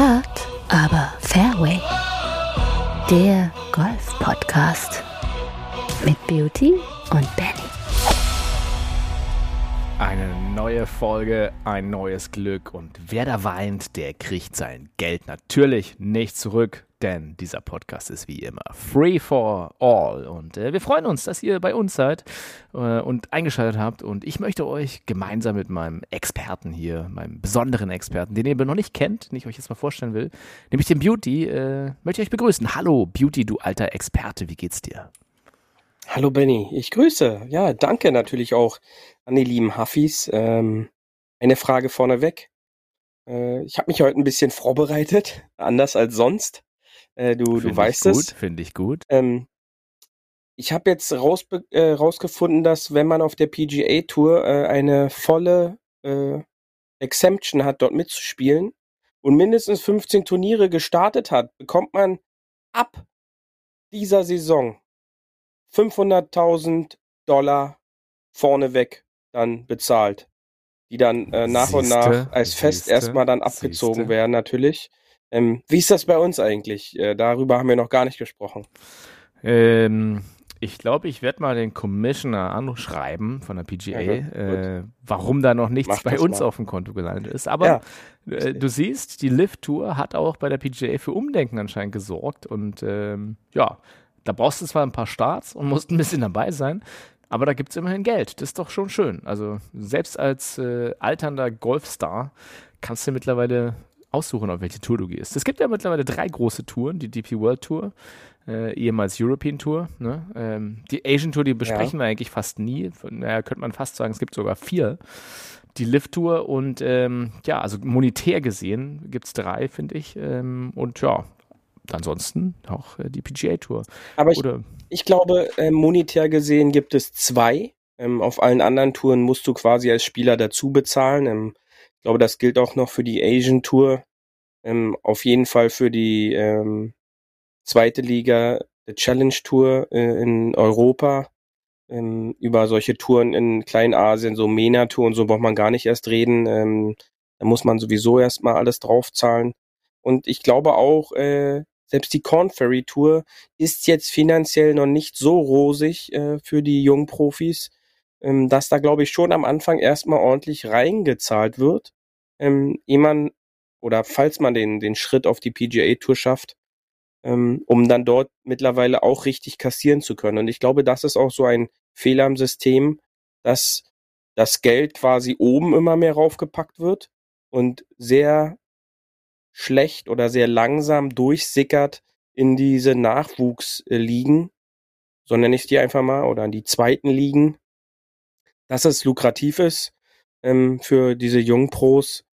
Hard, aber Fairway. Der Golf-Podcast mit Beauty und Benny. Eine neue Folge, ein neues Glück und wer da weint, der kriegt sein Geld natürlich nicht zurück, denn dieser Podcast ist wie immer free for all und äh, wir freuen uns, dass ihr bei uns seid äh, und eingeschaltet habt und ich möchte euch gemeinsam mit meinem Experten hier, meinem besonderen Experten, den ihr noch nicht kennt, den ich euch jetzt mal vorstellen will, nämlich den Beauty, äh, möchte ich euch begrüßen. Hallo Beauty, du alter Experte, wie geht's dir? Hallo Benny, ich grüße. Ja, danke natürlich auch an die lieben Huffis. Ähm, eine Frage vorneweg. Äh, ich habe mich heute ein bisschen vorbereitet, anders als sonst. Äh, du, du weißt gut, es. Finde ich gut. Ähm, ich habe jetzt raus, äh, rausgefunden, dass wenn man auf der PGA Tour äh, eine volle äh, Exemption hat, dort mitzuspielen und mindestens 15 Turniere gestartet hat, bekommt man ab dieser Saison 500.000 Dollar vorneweg dann bezahlt, die dann äh, nach und nach als Fest siehste, erstmal dann abgezogen siehste. werden natürlich. Ähm, wie ist das bei uns eigentlich? Äh, darüber haben wir noch gar nicht gesprochen. Ähm, ich glaube, ich werde mal den Commissioner anschreiben von der PGA, Ja, äh, warum da noch nichts Mach bei uns mal. auf dem Konto gelandet ist. Aber Ja, äh, du siehst, die Lift Tour hat auch bei der PGA für Umdenken anscheinend gesorgt. Und ähm, ja, da brauchst du zwar ein paar Starts und musst ein bisschen dabei sein, aber da gibt es immerhin Geld. Das ist doch schon schön. Also selbst als äh, alternder Golfstar kannst du mittlerweile aussuchen, auf welche Tour du gehst. Es gibt ja mittlerweile drei große Touren, die DP World Tour, äh, ehemals European Tour. Ne? Ähm, die Asian Tour, die besprechen wir eigentlich fast nie. Von daher könnte man fast sagen, es gibt sogar vier. Die Lift Tour und ähm, ja, also monetär gesehen gibt es drei, finde ich. Ähm, und ja, ansonsten auch äh, die PGA Tour. aber ich, Oder ich glaube, äh, monetär gesehen gibt es zwei. Ähm, auf allen anderen Touren musst du quasi als Spieler dazu bezahlen. Ich glaube, das gilt auch noch für die Asian Tour. Ähm, auf jeden Fall für die ähm, zweite Liga, der Challenge Tour äh, in Europa. Ähm, über solche Touren in Kleinasien, so MENA-Tour und so braucht man gar nicht erst reden. Ähm, da muss man sowieso erstmal alles draufzahlen. Und ich glaube auch, äh, selbst die Corn Ferry Tour ist jetzt finanziell noch nicht so rosig äh, für die jungen Profis, ähm, dass da glaube ich schon am Anfang erstmal ordentlich reingezahlt wird, ähm, ehe man oder falls man den, den Schritt auf die PGA Tour schafft, ähm, um dann dort mittlerweile auch richtig kassieren zu können. Und ich glaube, das ist auch so ein Fehler im System, dass das Geld quasi oben immer mehr raufgepackt wird und sehr schlecht oder sehr langsam durchsickert in diese Nachwuchsligen, so nenne ich die einfach mal, oder in die zweiten Ligen, dass es lukrativ ist ähm, für diese jungen Pros,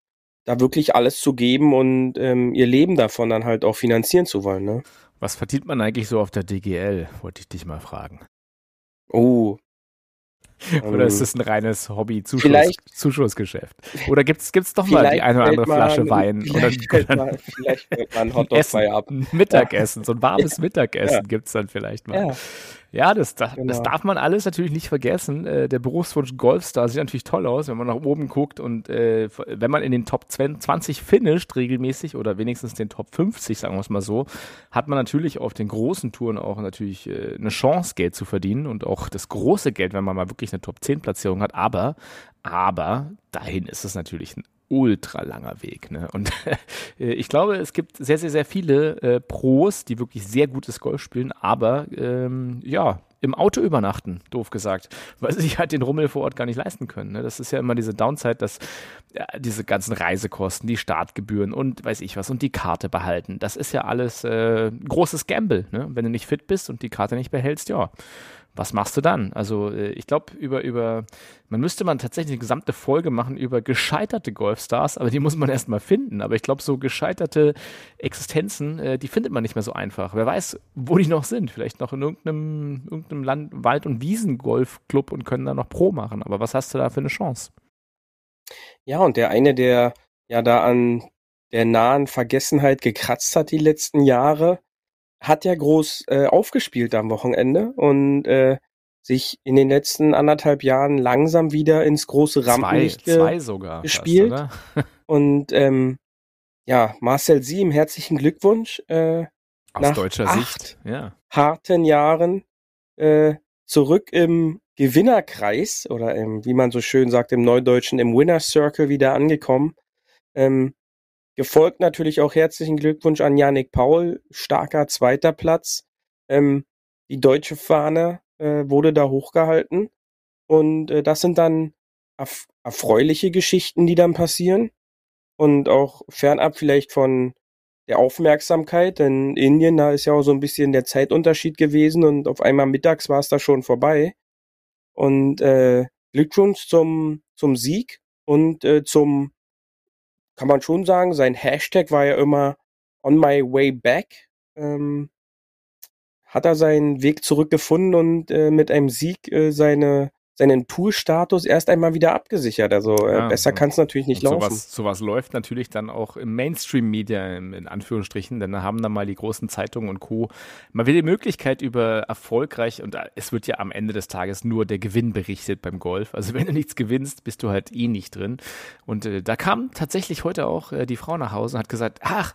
da wirklich alles zu geben und ähm, ihr Leben davon dann halt auch finanzieren zu wollen. Ne? was verdient man eigentlich so auf der DGL, wollte ich dich mal fragen. Oh. Oder ähm, ist das ein reines Hobby-Zuschuss, vielleicht- Zuschussgeschäft? Oder gibt es doch mal die eine oder fällt andere Flasche Wein? Oder, Vielleicht fällt oder mal, vielleicht fällt ein Hotdog Essen, bei ab. Mittagessen, so ein warmes Mittagessen Ja. gibt es dann vielleicht mal. Ja, Ja, das, das, das Genau. darf man alles natürlich nicht vergessen. Äh, der Berufswunsch Golfstar sieht natürlich toll aus, wenn man nach oben guckt und äh, wenn man in den Top 20 finisht regelmäßig oder wenigstens den Top 50, sagen wir es mal so, hat man natürlich auf den großen Touren auch natürlich äh, eine Chance, Geld zu verdienen und auch das große Geld, wenn man mal wirklich eine Top 10 Platzierung hat. Aber, aber dahin ist es natürlich ein ultra langer Weg. Ne? Und äh, ich glaube, es gibt sehr, sehr, sehr viele äh, Pros, die wirklich sehr gutes Golf spielen, aber ähm, ja, im Auto übernachten, doof gesagt, weil sie sich halt den Rummel vor Ort gar nicht leisten können. Ne? Das ist ja immer diese Downside, dass ja, diese ganzen Reisekosten, die Startgebühren und weiß ich was und die Karte behalten, das ist ja alles äh, großes Gamble. Ne? Wenn du nicht fit bist und die Karte nicht behältst, ja, was machst du dann? Also äh, ich glaube, über, über, man müsste man tatsächlich eine gesamte Folge machen über gescheiterte Golfstars, aber die muss man erstmal finden. Aber ich glaube, so gescheiterte Existenzen, äh, die findet man nicht mehr so einfach. Wer weiß, wo die noch sind. Vielleicht noch in irgendeinem, irgendeinem Land, Wald- und Wiesengolfclub und können da noch Pro machen. Aber was hast du da für eine Chance? Ja, und der eine, der ja da an der nahen Vergessenheit gekratzt hat die letzten Jahre, hat ja groß äh, aufgespielt am Wochenende und äh, sich in den letzten anderthalb Jahren langsam wieder ins große Zwei, Rampenlicht ge zwei sogar. gespielt. Fast, und ähm, ja, Marcel Siem, herzlichen Glückwunsch. Äh, Aus nach deutscher acht Sicht, ja. harten Jahren äh, zurück im Gewinnerkreis oder im, wie man so schön sagt, im Neudeutschen, im Winner Circle wieder angekommen. Ähm, gefolgt natürlich auch herzlichen Glückwunsch an Yannick Paul, starker zweiter Platz. Ähm, die deutsche Fahne äh, wurde da hochgehalten. Und äh, das sind dann erf erfreuliche Geschichten, die dann passieren. Und auch fernab vielleicht von der Aufmerksamkeit, denn Indien, da ist ja auch so ein bisschen der Zeitunterschied gewesen und auf einmal mittags war es da schon vorbei. Und äh, Glückwunsch zum, zum Sieg und äh, zum, kann man schon sagen, sein Hashtag war ja immer on my way back. Ähm, hat er seinen Weg zurückgefunden und äh, mit einem Sieg äh, seine seinen Tourstatus erst einmal wieder abgesichert. Also äh, Ja, besser kann es natürlich nicht laufen. sowas, sowas läuft natürlich dann auch im Mainstream-Media, in Anführungsstrichen, denn da haben dann mal die großen Zeitungen und Co. mal wieder die Möglichkeit über erfolgreich, und da- es wird ja am Ende des Tages nur der Gewinn berichtet beim Golf. Also wenn du nichts gewinnst, bist du halt eh nicht drin. Und äh, da kam tatsächlich heute auch äh, die Frau nach Hause und hat gesagt, ach,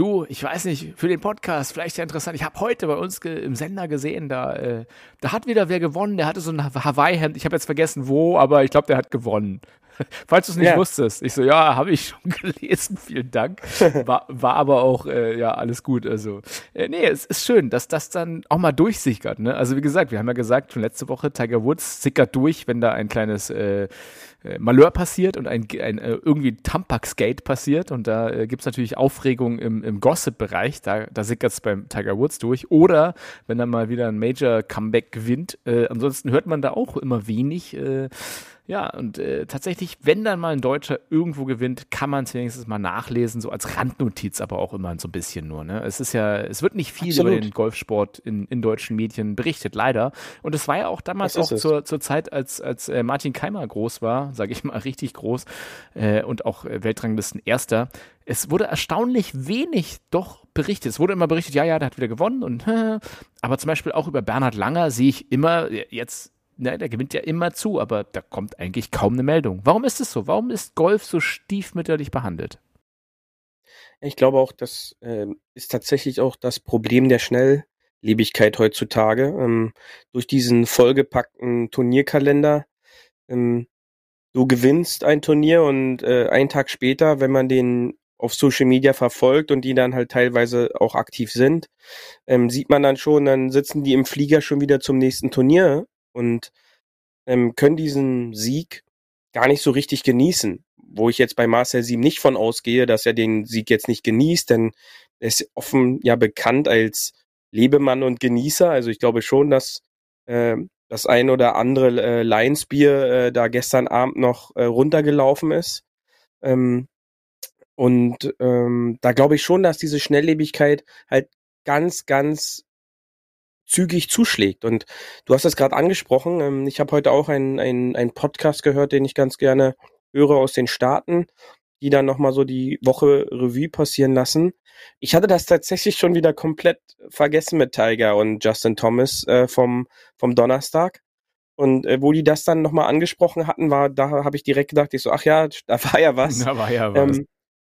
Du, ich weiß nicht, für den Podcast vielleicht ja interessant. Ich habe heute bei uns im Sender gesehen, da, äh, da hat wieder wer gewonnen. Der hatte so ein Hawaii-Hemd. Ich habe jetzt vergessen wo, aber ich glaube, der hat gewonnen. Falls du es nicht Ja. wusstest. Ich so, ja, habe ich schon gelesen. Vielen Dank. War, war aber auch, äh, ja, alles gut. Also, äh, nee, es ist schön, dass das dann auch mal durchsickert. Ne? Also, wie gesagt, wir haben ja gesagt, schon letzte Woche, Tiger Woods sickert durch, wenn da ein kleines äh, Malheur passiert und ein, ein äh, irgendwie Tampax-Gate passiert und da äh, gibt es natürlich Aufregung im, im Gossip-Bereich, da, da sickert es beim Tiger Woods durch. Oder wenn er mal wieder ein Major-Comeback gewinnt. Äh, ansonsten hört man da auch immer wenig. Äh, ja, und äh, tatsächlich, wenn dann mal ein Deutscher irgendwo gewinnt, kann man es wenigstens mal nachlesen, so als Randnotiz, aber auch immer so ein bisschen nur. Ne? Es ist ja, es wird nicht viel Absolut. über den Golfsport in, in deutschen Medien berichtet, leider. Und es war ja auch damals auch es. zur, zur Zeit, als, als äh, Martin Keimer groß war, sage ich mal, richtig groß äh, und auch äh, Weltranglisten Erster. Es wurde erstaunlich wenig doch berichtet. Es wurde immer berichtet, ja, ja, der hat wieder gewonnen und aber zum Beispiel auch über Bernhard Langer sehe ich immer äh, jetzt ne, der gewinnt ja immer zu, aber da kommt eigentlich kaum eine Meldung. Warum ist es so? Warum ist Golf so stiefmütterlich behandelt? Ich glaube auch, das ähm, ist tatsächlich auch das Problem der Schnelllebigkeit heutzutage. Ähm, durch diesen vollgepackten Turnierkalender. Ähm, du gewinnst ein Turnier und äh, einen Tag später, wenn man den auf Social Media verfolgt und die dann halt teilweise auch aktiv sind, ähm, sieht man dann schon, dann sitzen die im Flieger schon wieder zum nächsten Turnier und ähm, können diesen Sieg gar nicht so richtig genießen. Wo ich jetzt bei Marcel Sieben nicht von ausgehe, dass er den Sieg jetzt nicht genießt, denn er ist offen ja bekannt als Lebemann und Genießer. Also ich glaube schon, dass äh, das ein oder andere äh, Lions Bier äh, da gestern Abend noch äh, runtergelaufen ist. Ähm, und ähm, da glaube ich schon, dass diese Schnelllebigkeit halt ganz, ganz zügig zuschlägt. Und du hast es gerade angesprochen. Ähm, ich habe heute auch einen einen Podcast gehört, den ich ganz gerne höre aus den Staaten, die dann nochmal so die Woche Revue passieren lassen. Ich hatte das tatsächlich schon wieder komplett vergessen mit Tiger und Justin Thomas äh, vom, vom Donnerstag. Und äh, wo die das dann nochmal angesprochen hatten, war, da habe ich direkt gedacht, ich so, ach ja, da war ja was. Da war ja was. Ähm,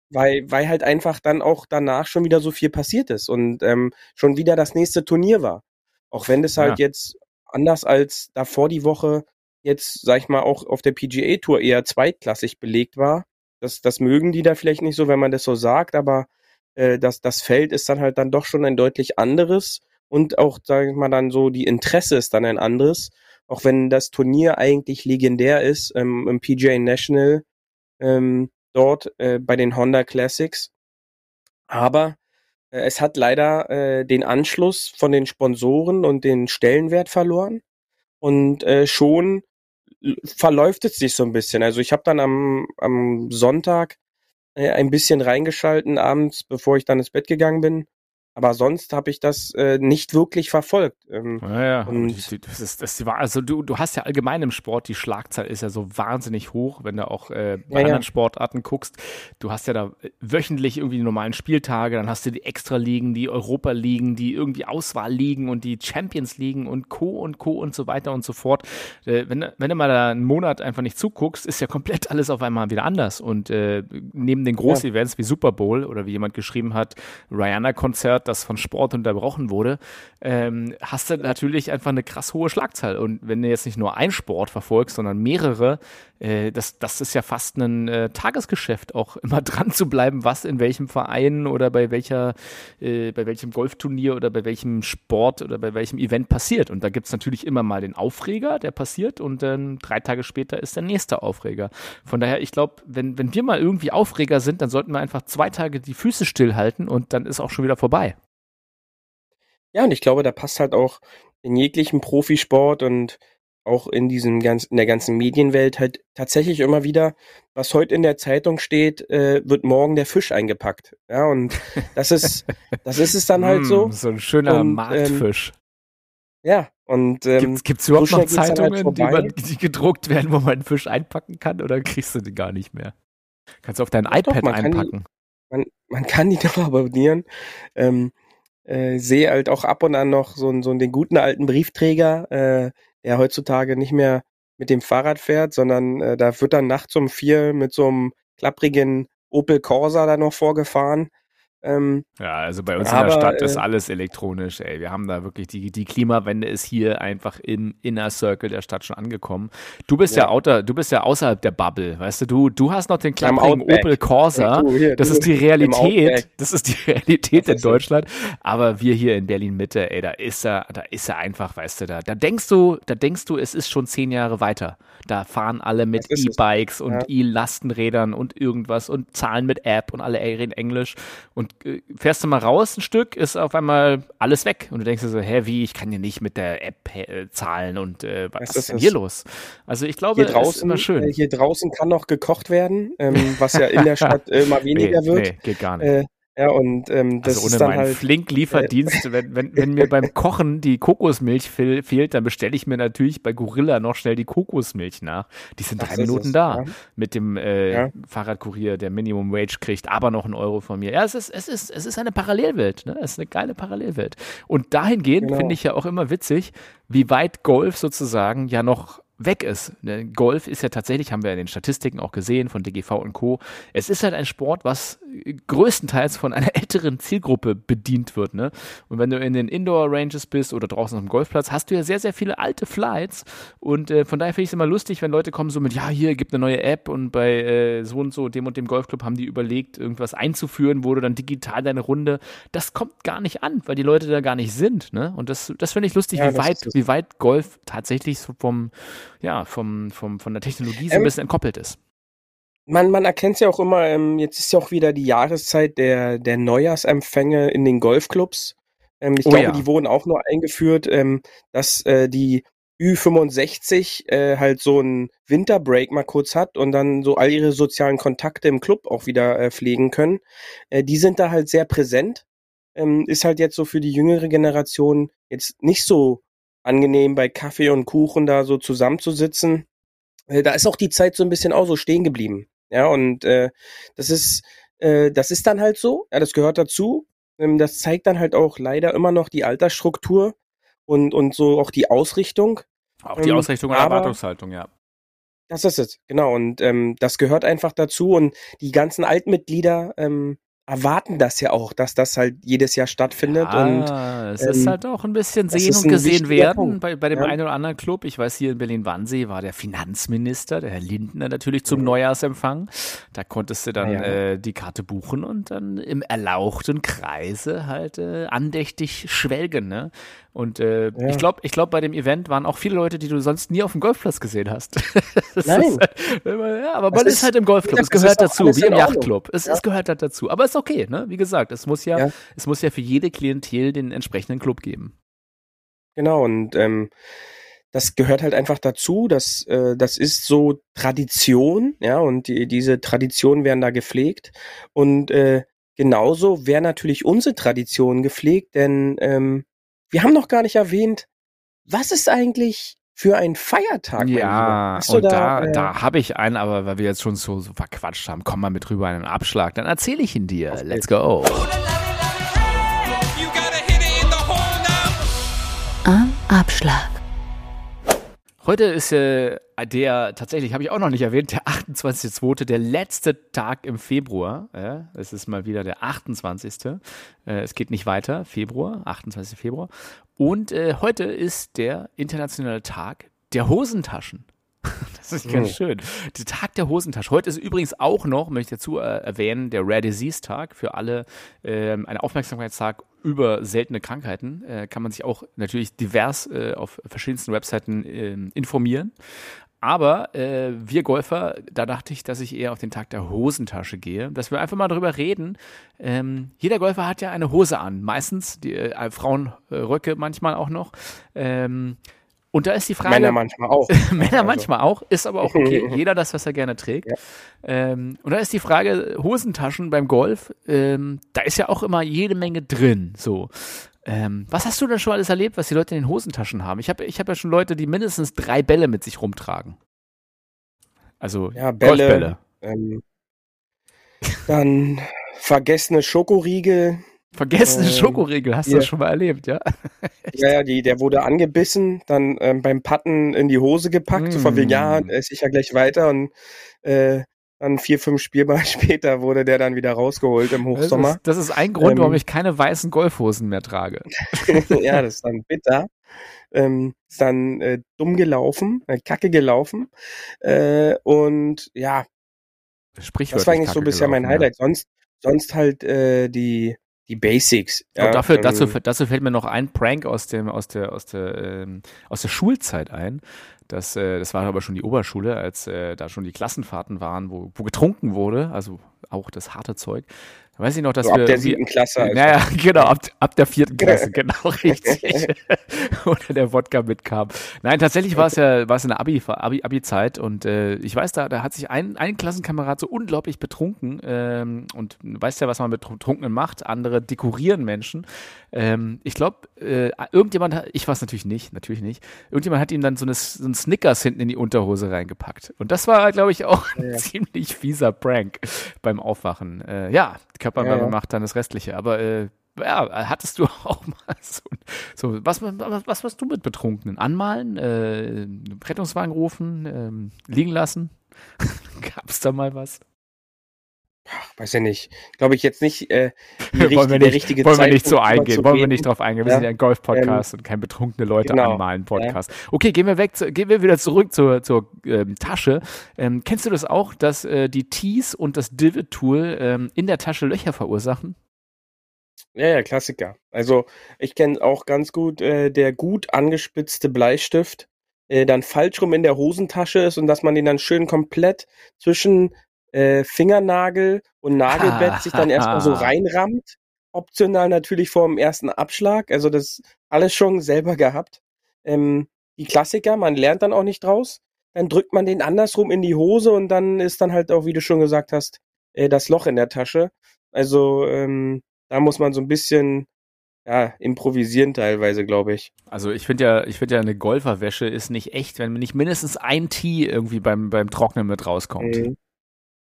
weil, weil halt einfach dann auch danach schon wieder so viel passiert ist und ähm, schon wieder das nächste Turnier war. Auch wenn das halt Ja. jetzt anders als davor die Woche jetzt, sag ich mal, auch auf der PGA Tour eher zweitklassig belegt war. Das, das mögen die da vielleicht nicht so, wenn man das so sagt, aber äh, das, das Feld ist dann halt dann doch schon ein deutlich anderes und auch, sag ich mal, dann so die Interesse ist dann ein anderes. Auch wenn das Turnier eigentlich legendär ist ähm, im PGA National, ähm, dort äh, bei den Honda Classics. Aber es hat leider äh, den Anschluss von den Sponsoren und den Stellenwert verloren. Und äh, schon verläuft es sich so ein bisschen. Also ich habe dann am, am Sonntag äh, ein bisschen reingeschalten abends, bevor ich dann ins Bett gegangen bin. Aber sonst habe ich das äh, nicht wirklich verfolgt. Ähm, ja, ja. Und das ist, das war, also du, du hast ja allgemein im Sport, die Schlagzahl ist ja so wahnsinnig hoch, wenn du auch äh, bei ja, anderen ja. Sportarten guckst. Du hast ja da wöchentlich irgendwie die normalen Spieltage, dann hast du die Extra-Ligen, die Europa-Ligen, die irgendwie Auswahl-Ligen und die Champions-Ligen und Co. und Co. und so weiter und so fort. Äh, wenn, wenn du mal da einen Monat einfach nicht zuguckst, ist ja komplett alles auf einmal wieder anders. Und äh, neben den Groß-Events wie Super Bowl oder wie jemand geschrieben hat, Rihanna-Konzert, Konzert, das von Sport unterbrochen wurde, ähm, hast du natürlich einfach eine krass hohe Schlagzahl. Und wenn du jetzt nicht nur einen Sport verfolgst, sondern mehrere, äh, das, das ist ja fast ein äh, Tagesgeschäft, auch immer dran zu bleiben, was in welchem Verein oder bei welcher, äh, bei welchem Golfturnier oder bei welchem Sport oder bei welchem Event passiert. Und da gibt es natürlich immer mal den Aufreger, der passiert und dann drei Tage später ist der nächste Aufreger. Von daher, ich glaube, wenn, wenn wir mal irgendwie Aufreger sind, dann sollten wir einfach zwei Tage die Füße stillhalten und dann ist auch schon wieder vorbei. Ja, und ich glaube, da passt halt auch in jeglichem Profisport und auch in diesem ganz, in der ganzen Medienwelt halt tatsächlich immer wieder, was heute in der Zeitung steht, äh, wird morgen der Fisch eingepackt. Ja, und das ist, das ist es dann halt so. Mm, so ein schöner und, ähm, Marktfisch. Ähm, ja, und ähm, gibt es überhaupt so noch halt Zeitungen, halt die, man, die, gedruckt werden, wo man einen Fisch einpacken kann, oder kriegst du die gar nicht mehr? Kannst du auf dein ja, iPad doch, einpacken? Die, man, man kann die doch abonnieren. Ähm, äh, sehe halt auch ab und an noch so, so den guten alten Briefträger, äh, der heutzutage nicht mehr mit dem Fahrrad fährt, sondern äh, da wird dann nachts um vier mit so einem klapprigen Opel Corsa da noch vorgefahren. Ähm, ja, also bei uns aber, in der Stadt ist äh, alles elektronisch, ey. Wir haben da wirklich, die, die Klimawende ist hier einfach im Inner Circle der Stadt schon angekommen. Du bist ja, ja outer, du bist ja außerhalb der Bubble, weißt du, du, du hast noch den kleinen Opel Corsa. Du, hier, das du, ist die Realität, das ist die Realität in Deutschland. Aber wir hier in Berlin Mitte, ey, da ist er, da ist er einfach, weißt du, da, da denkst du, da denkst du, es ist schon zehn Jahre weiter. Da fahren alle mit E-Bikes und ja. E-Lastenrädern und irgendwas und zahlen mit App und alle reden Englisch und fährst du mal raus ein Stück, ist auf einmal alles weg. Und du denkst dir so, hä, wie, ich kann ja nicht mit der App äh, zahlen und äh, was ist, ist denn hier los? Also ich glaube, hier draußen, ist immer schön. Äh, hier draußen kann noch gekocht werden, ähm, was ja in der Stadt immer weniger nee, wird. Nee, geht gar nicht. Ja, und ähm, das also ohne ist dann meinen halt, Flink-Lieferdienst, äh, wenn, wenn, wenn mir beim Kochen die Kokosmilch fehl, fehlt, dann bestelle ich mir natürlich bei Gorilla noch schnell die Kokosmilch nach. Die sind drei Minuten es, da ja. mit dem äh, ja. Fahrradkurier, der Minimum Wage kriegt, aber noch einen Euro von mir. Ja, es ist, es ist, es ist eine Parallelwelt, ne? Es ist eine geile Parallelwelt. Und dahingehend genau. finde ich ja auch immer witzig, wie weit Golf sozusagen ja noch weg ist. Ne, Golf ist ja tatsächlich, haben wir in den Statistiken auch gesehen von DGV und Co. Es ist halt ein Sport, was größtenteils von einer älteren Zielgruppe bedient wird. Ne? Und wenn du in den Indoor-Ranges bist oder draußen auf dem Golfplatz, hast du ja sehr, sehr viele alte Flights. Und äh, von daher finde ich es immer lustig, wenn Leute kommen so mit, ja, hier gibt eine neue App und bei äh, so und so, dem und dem Golfclub haben die überlegt, irgendwas einzuführen, wo du dann digital deine Runde. Das kommt gar nicht an, weil die Leute da gar nicht sind. Ne? Und das, das finde ich lustig, ja, wie, weit, wie weit Golf tatsächlich so vom ja, vom, vom, von der Technologie so ein ähm, bisschen entkoppelt ist. Man, man erkennt es ja auch immer, ähm, jetzt ist ja auch wieder die Jahreszeit der, der Neujahrsempfänge in den Golfclubs. Ähm, ich oh, glaube, ja. die wurden auch nur eingeführt, ähm, dass äh, die Ü65 äh, halt so einen Winterbreak mal kurz hat und dann so all ihre sozialen Kontakte im Club auch wieder äh, pflegen können. Äh, die sind da halt sehr präsent. Ähm, ist halt jetzt so für die jüngere Generation jetzt nicht so angenehm bei Kaffee und Kuchen da so zusammenzusitzen. Äh, da ist auch die Zeit so ein bisschen auch so stehen geblieben. Ja, und äh, das ist, äh, das ist dann halt so, ja, das gehört dazu. Ähm, das zeigt dann halt auch leider immer noch die Altersstruktur und, und so auch die Ausrichtung. Auch die ähm, Ausrichtung und Erwartungshaltung, ja. Das ist es, genau. Und ähm, das gehört einfach dazu. Und die ganzen Altmitglieder ähm, erwarten das ja auch, dass das halt jedes Jahr stattfindet. Ja, und, es ähm, ist halt auch ein bisschen sehen und gesehen werden bei, bei dem ja. einen oder anderen Club. Ich weiß, hier in Berlin-Wannsee war der Finanzminister, der Herr Lindner, natürlich zum mhm. Neujahrsempfang. Da konntest du dann ja. äh, die Karte buchen und dann im erlauchten Kreise halt äh, andächtig schwelgen. Ne? Und äh, ja. ich glaube, ich glaube, bei dem Event waren auch viele Leute, die du sonst nie auf dem Golfplatz gesehen hast. Nein. Halt, ja, aber man ist, ist, halt im Golfclub. Es gehört dazu, wie im Yachtclub. Es, ja. es, gehört halt dazu. Aber es ist okay, ne? Wie gesagt, es muss ja, ja, es muss ja für jede Klientel den entsprechenden Club geben. Genau, und ähm, das gehört halt einfach dazu. Das, äh, das ist so Tradition, ja, und die, diese Traditionen werden da gepflegt. Und äh, genauso wäre natürlich unsere Tradition gepflegt, denn ähm, wir haben noch gar nicht erwähnt, was ist eigentlich für ein Feiertag? Ja, und da, da, äh, da habe ich einen, aber weil wir jetzt schon so, so verquatscht haben, komm mal mit rüber in einen Abschlag, dann erzähle ich ihn dir. Let's go. Am Abschlag. Heute ist äh, der, tatsächlich habe ich auch noch nicht erwähnt, der 28.2., der letzte Tag im Februar. Ja, es ist mal wieder der 28. Äh, es geht nicht weiter, Februar, 28. Februar. Und äh, heute ist der internationale Tag der Hosentaschen. Das ist ganz schön. Der Tag der Hosentasche. Heute ist übrigens auch noch, möchte ich dazu äh, erwähnen, der Rare Disease Tag für alle, äh, ein Aufmerksamkeitstag über seltene Krankheiten. Äh, kann man sich auch natürlich divers äh, auf verschiedensten Webseiten ähm, informieren. Aber äh, wir Golfer, da dachte ich, dass ich eher auf den Tag der Hosentasche gehe, dass wir einfach mal darüber reden. Ähm, jeder Golfer hat ja eine Hose an, meistens die äh, Frauen äh, Röcke manchmal auch noch. Ähm, und da ist die Frage. Männer manchmal auch. Männer also. manchmal auch, ist aber auch okay. Jeder das, was er gerne trägt. Ja. Ähm, und da ist die Frage, Hosentaschen beim Golf, ähm, da ist ja auch immer jede Menge drin. So. Ähm, was hast du denn schon alles erlebt, was die Leute in den Hosentaschen haben? Ich habe ich hab ja schon Leute, die mindestens drei Bälle mit sich rumtragen. Also ja, Bälle, Golfbälle. Ähm, dann vergessene Schokoriegel. Vergessene ähm, Schokoriegel, hast du das schon mal erlebt, ja? ja, ja, die, der wurde angebissen, dann ähm, beim Patten in die Hose gepackt, mm. so von wegen, ja, mm. esse ich ja gleich weiter und äh, dann vier, fünf Spielball später wurde der dann wieder rausgeholt im Hochsommer. Das ist, das ist ein Grund, ähm, warum ich keine weißen Golfhosen mehr trage. ja, das ist dann bitter. Ähm, ist dann äh, dumm gelaufen, äh, kacke gelaufen. Äh, und ja, das war eigentlich so bisher mein Highlight. Ja. Sonst, sonst halt äh, die die Basics. Ja, und dafür, ähm, dazu, dazu fällt mir noch ein Prank aus dem aus der aus der ähm, aus der Schulzeit ein. Das, äh, das war aber schon die Oberschule, als äh, da schon die Klassenfahrten waren, wo, wo getrunken wurde, also auch das harte Zeug. Da weiß ich noch, dass so wir. Ab der siebten Klasse. Also. Naja, genau, ab, ab der vierten Klasse, genau, richtig. Oder der Wodka mitkam. Nein, tatsächlich war es ja, war es eine Abi, Abi, Abi-Zeit und äh, ich weiß, da, da hat sich ein, ein Klassenkamerad so unglaublich betrunken ähm, und weißt ja, was man mit Betrunkenen macht. Andere dekorieren Menschen. Ähm, ich glaube, äh, irgendjemand hat, ich war es natürlich nicht, natürlich nicht. Irgendjemand hat ihm dann so, eine, so ein Snickers hinten in die Unterhose reingepackt. Und das war, glaube ich, auch ein ja. ziemlich fieser Prank beim Aufwachen. Äh, ja, Körperwärme ja. macht dann das Restliche. Aber äh, ja, hattest du auch mal so, so was, was, was warst du mit Betrunkenen? Anmalen, äh, Rettungswagen rufen, äh, liegen lassen? Gab es da mal was? Ach, weiß ja nicht. Glaube ich jetzt nicht äh, die wollen wir nicht, richtige wollen wir nicht so eingehen, wollen wir nicht drauf eingehen. Wir ja. sind ja ein Golf-Podcast ähm, und kein betrunkene Leute genau. anmalen Podcast. Ja. Okay, gehen wir weg, zu, gehen wir wieder zurück zur, zur ähm, Tasche. Ähm, kennst du das auch, dass äh, die Tees und das Divot-Tool ähm, in der Tasche Löcher verursachen? Ja, ja, Klassiker. Also ich kenne auch ganz gut äh, der gut angespitzte Bleistift, äh, dann falsch rum in der Hosentasche ist und dass man den dann schön komplett zwischen äh, Fingernagel und Nagelbett sich dann erstmal so reinrammt. Optional natürlich vor dem ersten Abschlag. Also das alles schon selber gehabt. Ähm, die Klassiker, man lernt dann auch nicht draus. Dann drückt man den andersrum in die Hose und dann ist dann halt auch, wie du schon gesagt hast, äh, das Loch in der Tasche. Also ähm, da muss man so ein bisschen ja, improvisieren teilweise, glaube ich. Also ich finde ja, ich finde ja, eine Golferwäsche ist nicht echt, wenn nicht mindestens ein Tee irgendwie beim, beim Trocknen mit rauskommt. Mhm.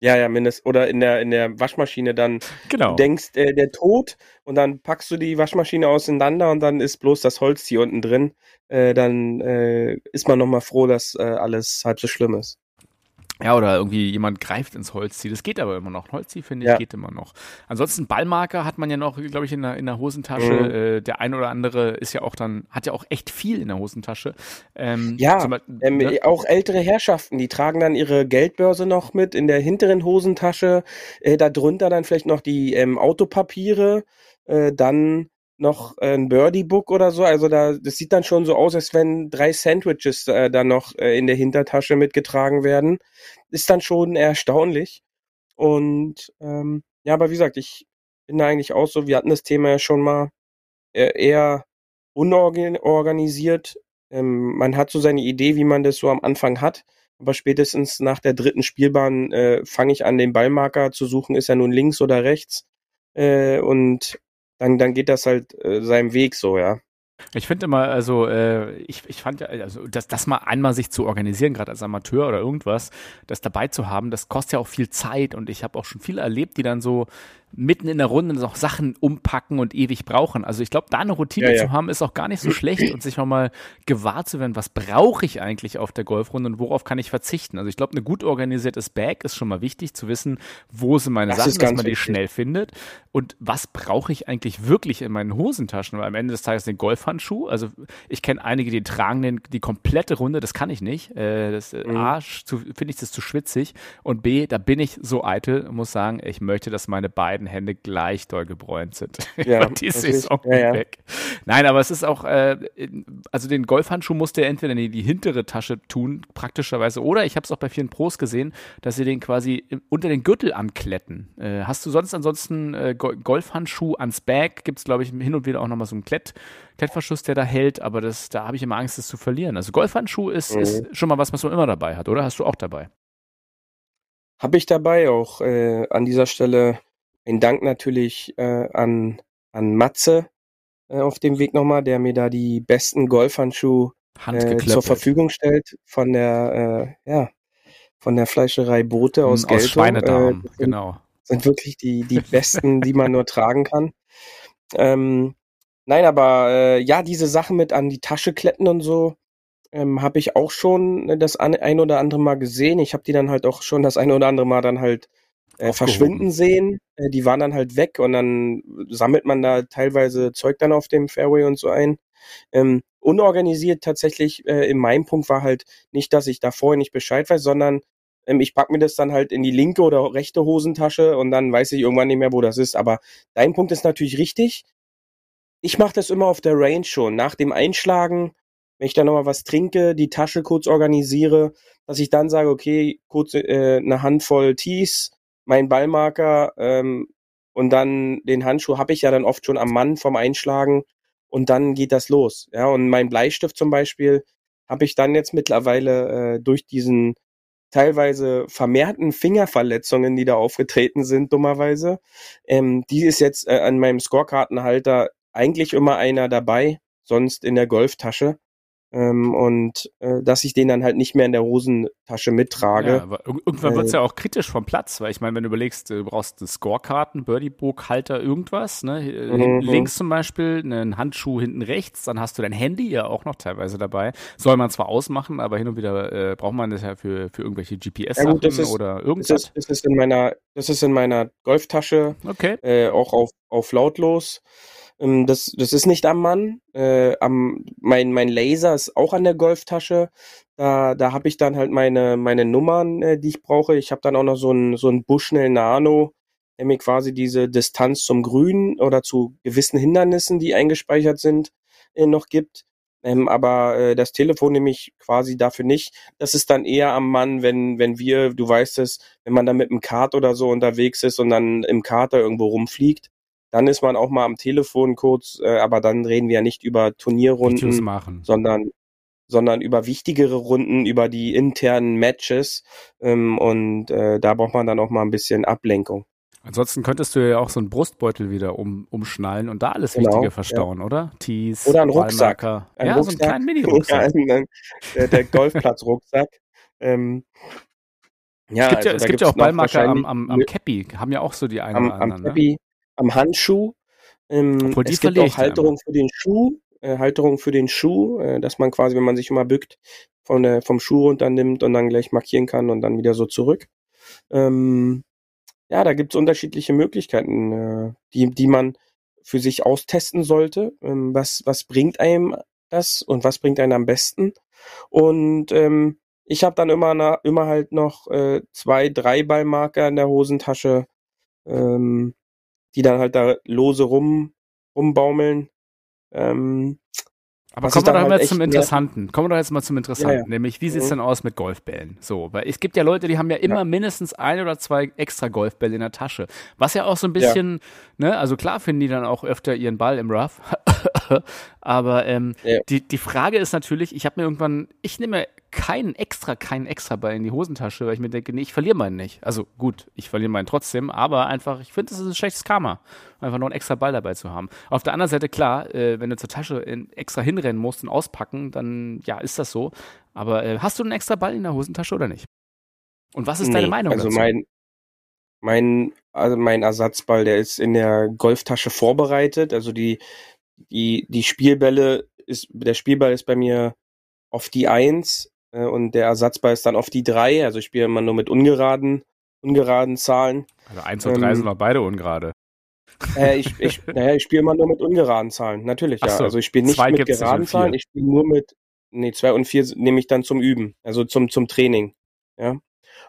Ja, ja, mindestens. Oder in der, in der Waschmaschine dann. Genau. Du denkst, äh, der Tod und dann packst du die Waschmaschine auseinander und dann ist bloß das Holz hier unten drin. Äh, dann äh, ist man nochmal froh, dass äh, alles halb so schlimm ist. Ja, oder irgendwie jemand greift ins Holzzieh. Das geht aber immer noch. Holzzieh, finde ich, ja. geht immer noch. Ansonsten Ballmarker hat man ja noch, glaube ich, in der, in der Hosentasche. Mhm. Äh, der ein oder andere ist ja auch dann, hat ja auch echt viel in der Hosentasche. Ähm, ja, Beispiel, ähm, ne? auch ältere Herrschaften, die tragen dann ihre Geldbörse noch mit in der hinteren Hosentasche. Äh, darunter dann vielleicht noch die ähm, Autopapiere. Äh, dann noch äh, ein Birdie Book oder so. Also da, das sieht dann schon so aus, als wenn drei Sandwiches äh, dann noch äh, in der Hintertasche mitgetragen werden. Ist dann schon erstaunlich. Und ähm, ja, aber wie gesagt, ich bin da eigentlich auch so, wir hatten das Thema ja schon mal äh, eher unorganisiert. Ähm, man hat so seine Idee, wie man das so am Anfang hat. Aber spätestens nach der dritten Spielbahn äh, fange ich an, den Ballmarker zu suchen, ist er nun links oder rechts. äh, und dann, dann geht das halt äh, seinem Weg so, ja. Ich finde immer, also äh, ich, ich fand ja, also das, das mal einmal sich zu organisieren, gerade als Amateur oder irgendwas, das dabei zu haben, das kostet ja auch viel Zeit und ich habe auch schon viele erlebt, die dann so mitten in der Runde noch Sachen umpacken und ewig brauchen. Also ich glaube, da eine Routine ja, ja. zu haben, ist auch gar nicht so schlecht und sich auch mal gewahr zu werden, was brauche ich eigentlich auf der Golfrunde und worauf kann ich verzichten. Also ich glaube, eine gut organisiertes Bag ist schon mal wichtig zu wissen, wo sind meine das Sachen, dass man wichtig. die schnell findet und was brauche ich eigentlich wirklich in meinen Hosentaschen, weil am Ende des Tages den Golfhandschuh, also ich kenne einige, die tragen den, die komplette Runde, das kann ich nicht. Äh, das, äh, mhm. A, finde ich das zu schwitzig und B, da bin ich so eitel und muss sagen, ich möchte, dass meine beiden beiden Hände gleich doll gebräunt sind. Ja, die Saison ja, ja. weg. Nein, aber es ist auch, äh, also den Golfhandschuh musste er entweder in die hintere Tasche tun, praktischerweise, oder ich habe es auch bei vielen Pros gesehen, dass sie den quasi unter den Gürtel ankletten. Äh, hast du sonst ansonsten äh, Golfhandschuh ans Bag? Gibt es, glaube ich, hin und wieder auch nochmal so einen Klett, Klettverschluss, der da hält, aber das, da habe ich immer Angst, das zu verlieren. Also Golfhandschuh ist, mhm. ist schon mal was, was man immer dabei hat, oder? Hast du auch dabei? Habe ich dabei auch äh, an dieser Stelle ein Dank natürlich äh, an, an Matze äh, auf dem Weg nochmal, der mir da die besten Golfhandschuhe äh, zur Verfügung stellt von der, äh, ja, von der Fleischerei Bote aus, aus Schweinedarm, äh, genau. Sind wirklich die, die besten, die man nur tragen kann. Ähm, nein, aber äh, ja, diese Sachen mit an die Tasche kletten und so, ähm, habe ich auch schon das ein oder andere Mal gesehen. Ich habe die dann halt auch schon das ein oder andere Mal dann halt äh, verschwinden sehen. Äh, die waren dann halt weg und dann sammelt man da teilweise Zeug dann auf dem Fairway und so ein. Ähm, unorganisiert tatsächlich äh, in meinem Punkt war halt nicht, dass ich da vorher nicht Bescheid weiß, sondern ähm, ich pack mir das dann halt in die linke oder rechte Hosentasche und dann weiß ich irgendwann nicht mehr, wo das ist. Aber dein Punkt ist natürlich richtig. Ich mache das immer auf der Range schon. Nach dem Einschlagen, wenn ich dann nochmal was trinke, die Tasche kurz organisiere, dass ich dann sage, okay, kurz äh, eine Handvoll Tees, mein Ballmarker ähm, und dann den Handschuh habe ich ja dann oft schon am Mann vom Einschlagen und dann geht das los. Ja, und mein Bleistift zum Beispiel habe ich dann jetzt mittlerweile äh, durch diesen teilweise vermehrten Fingerverletzungen, die da aufgetreten sind, dummerweise. Ähm, die ist jetzt äh, an meinem Scorekartenhalter eigentlich immer einer dabei, sonst in der Golftasche. Ähm, und äh, dass ich den dann halt nicht mehr in der Hosentasche mittrage. Ja, aber irgendwann äh, wird es ja auch kritisch vom Platz, weil ich meine, wenn du überlegst, du brauchst eine Scorekarten, Birdie-Book-Halter, irgendwas, ne? Äh, mhm. links zum Beispiel, einen Handschuh hinten rechts, dann hast du dein Handy ja auch noch teilweise dabei. Soll man zwar ausmachen, aber hin und wieder äh, braucht man das ja für, für irgendwelche GPS-Sachen ja, oder irgendwas. Das ist, das ist in meiner, das ist in meiner Golftasche, okay. äh, auch auf, auf lautlos. Ähm, das, das ist nicht am Mann. Äh, am, mein, mein Laser ist auch an der Golftasche. Da, da habe ich dann halt meine, meine Nummern, äh, die ich brauche. Ich habe dann auch noch so ein, so ein Bushnell Nano, der mir quasi diese Distanz zum Grün oder zu gewissen Hindernissen, die eingespeichert sind, äh, noch gibt. Ähm, aber äh, das Telefon nehme ich quasi dafür nicht. Das ist dann eher am Mann, wenn, wenn wir, du weißt es, wenn man da mit einem Kart oder so unterwegs ist und dann im Kater irgendwo rumfliegt, dann ist man auch mal am Telefon kurz, äh, aber dann reden wir ja nicht über Turnierrunden, sondern sondern über wichtigere Runden, über die internen Matches. Ähm, und äh, da braucht man dann auch mal ein bisschen Ablenkung. Ansonsten könntest du ja auch so einen Brustbeutel wieder um, umschnallen und da alles genau, Wichtige verstauen, ja. oder? Tees, oder ein Rucksack. Ein ja, Rucksack. so einen kleinen Mini-Rucksack. Ja, der, der Golfplatz-Rucksack. ähm, ja, es gibt ja, also es gibt ja auch Ballmarker am, am, am Cappy, haben ja auch so die einen am, oder anderen. Am Cappy, ne? Am Handschuh. Ähm, es gibt auch Halterung für den Schuh, äh, Halterung für den Schuh, äh, dass man quasi, wenn man sich immer bückt, von der, vom Schuh runternimmt und dann gleich markieren kann und dann wieder so zurück. Ähm, ja, da gibt es unterschiedliche Möglichkeiten, äh, die, die man für sich austesten sollte. Ähm, was, was bringt einem das und was bringt einem am besten? Und ähm, ich habe dann immer, na, immer halt noch äh, zwei, drei Ballmarker in der Hosentasche, ähm, die dann halt da lose rum, rumbaumeln. Ähm, aber kommen wir doch halt mal zum Interessanten. Kommen wir doch jetzt mal zum Interessanten, ja, ja. nämlich wie sieht's mhm. denn aus mit Golfbällen? So, weil es gibt ja Leute, die haben ja immer ja. mindestens ein oder zwei extra Golfbälle in der Tasche. Was ja auch so ein bisschen, ne, also klar finden die dann auch öfter ihren Ball im Rough. Aber ähm, ja. die, die Frage ist natürlich, ich habe mir irgendwann, ich nehme keinen extra, keinen extra Ball in die Hosentasche, weil ich mir denke, nee, ich verliere meinen nicht. Also gut, ich verliere meinen trotzdem, aber einfach, ich finde, das ist ein schlechtes Karma, einfach noch einen extra Ball dabei zu haben. Auf der anderen Seite, klar, äh, wenn du zur Tasche in, extra hinrennen musst und auspacken, dann ja, ist das so. Aber äh, hast du einen extra Ball in der Hosentasche oder nicht? Und was ist nee, deine Meinung also dazu? Mein, mein, also mein Ersatzball, der ist in der Golftasche vorbereitet. Also die, die, die Spielbälle ist, der Spielball ist bei mir auf die Eins äh, und der Ersatzball ist dann auf die drei. Also ich spiele immer nur mit ungeraden, ungeraden Zahlen. Also eins und drei ähm, sind auch beide ungerade. Äh, ich, ich, naja, ich spiele immer nur mit ungeraden Zahlen, natürlich, ja. So, also ich spiele nicht mit geraden Zahlen, ich spiele nur mit, nee, zwei und vier nehme ich dann zum Üben, also zum, zum Training. Ja.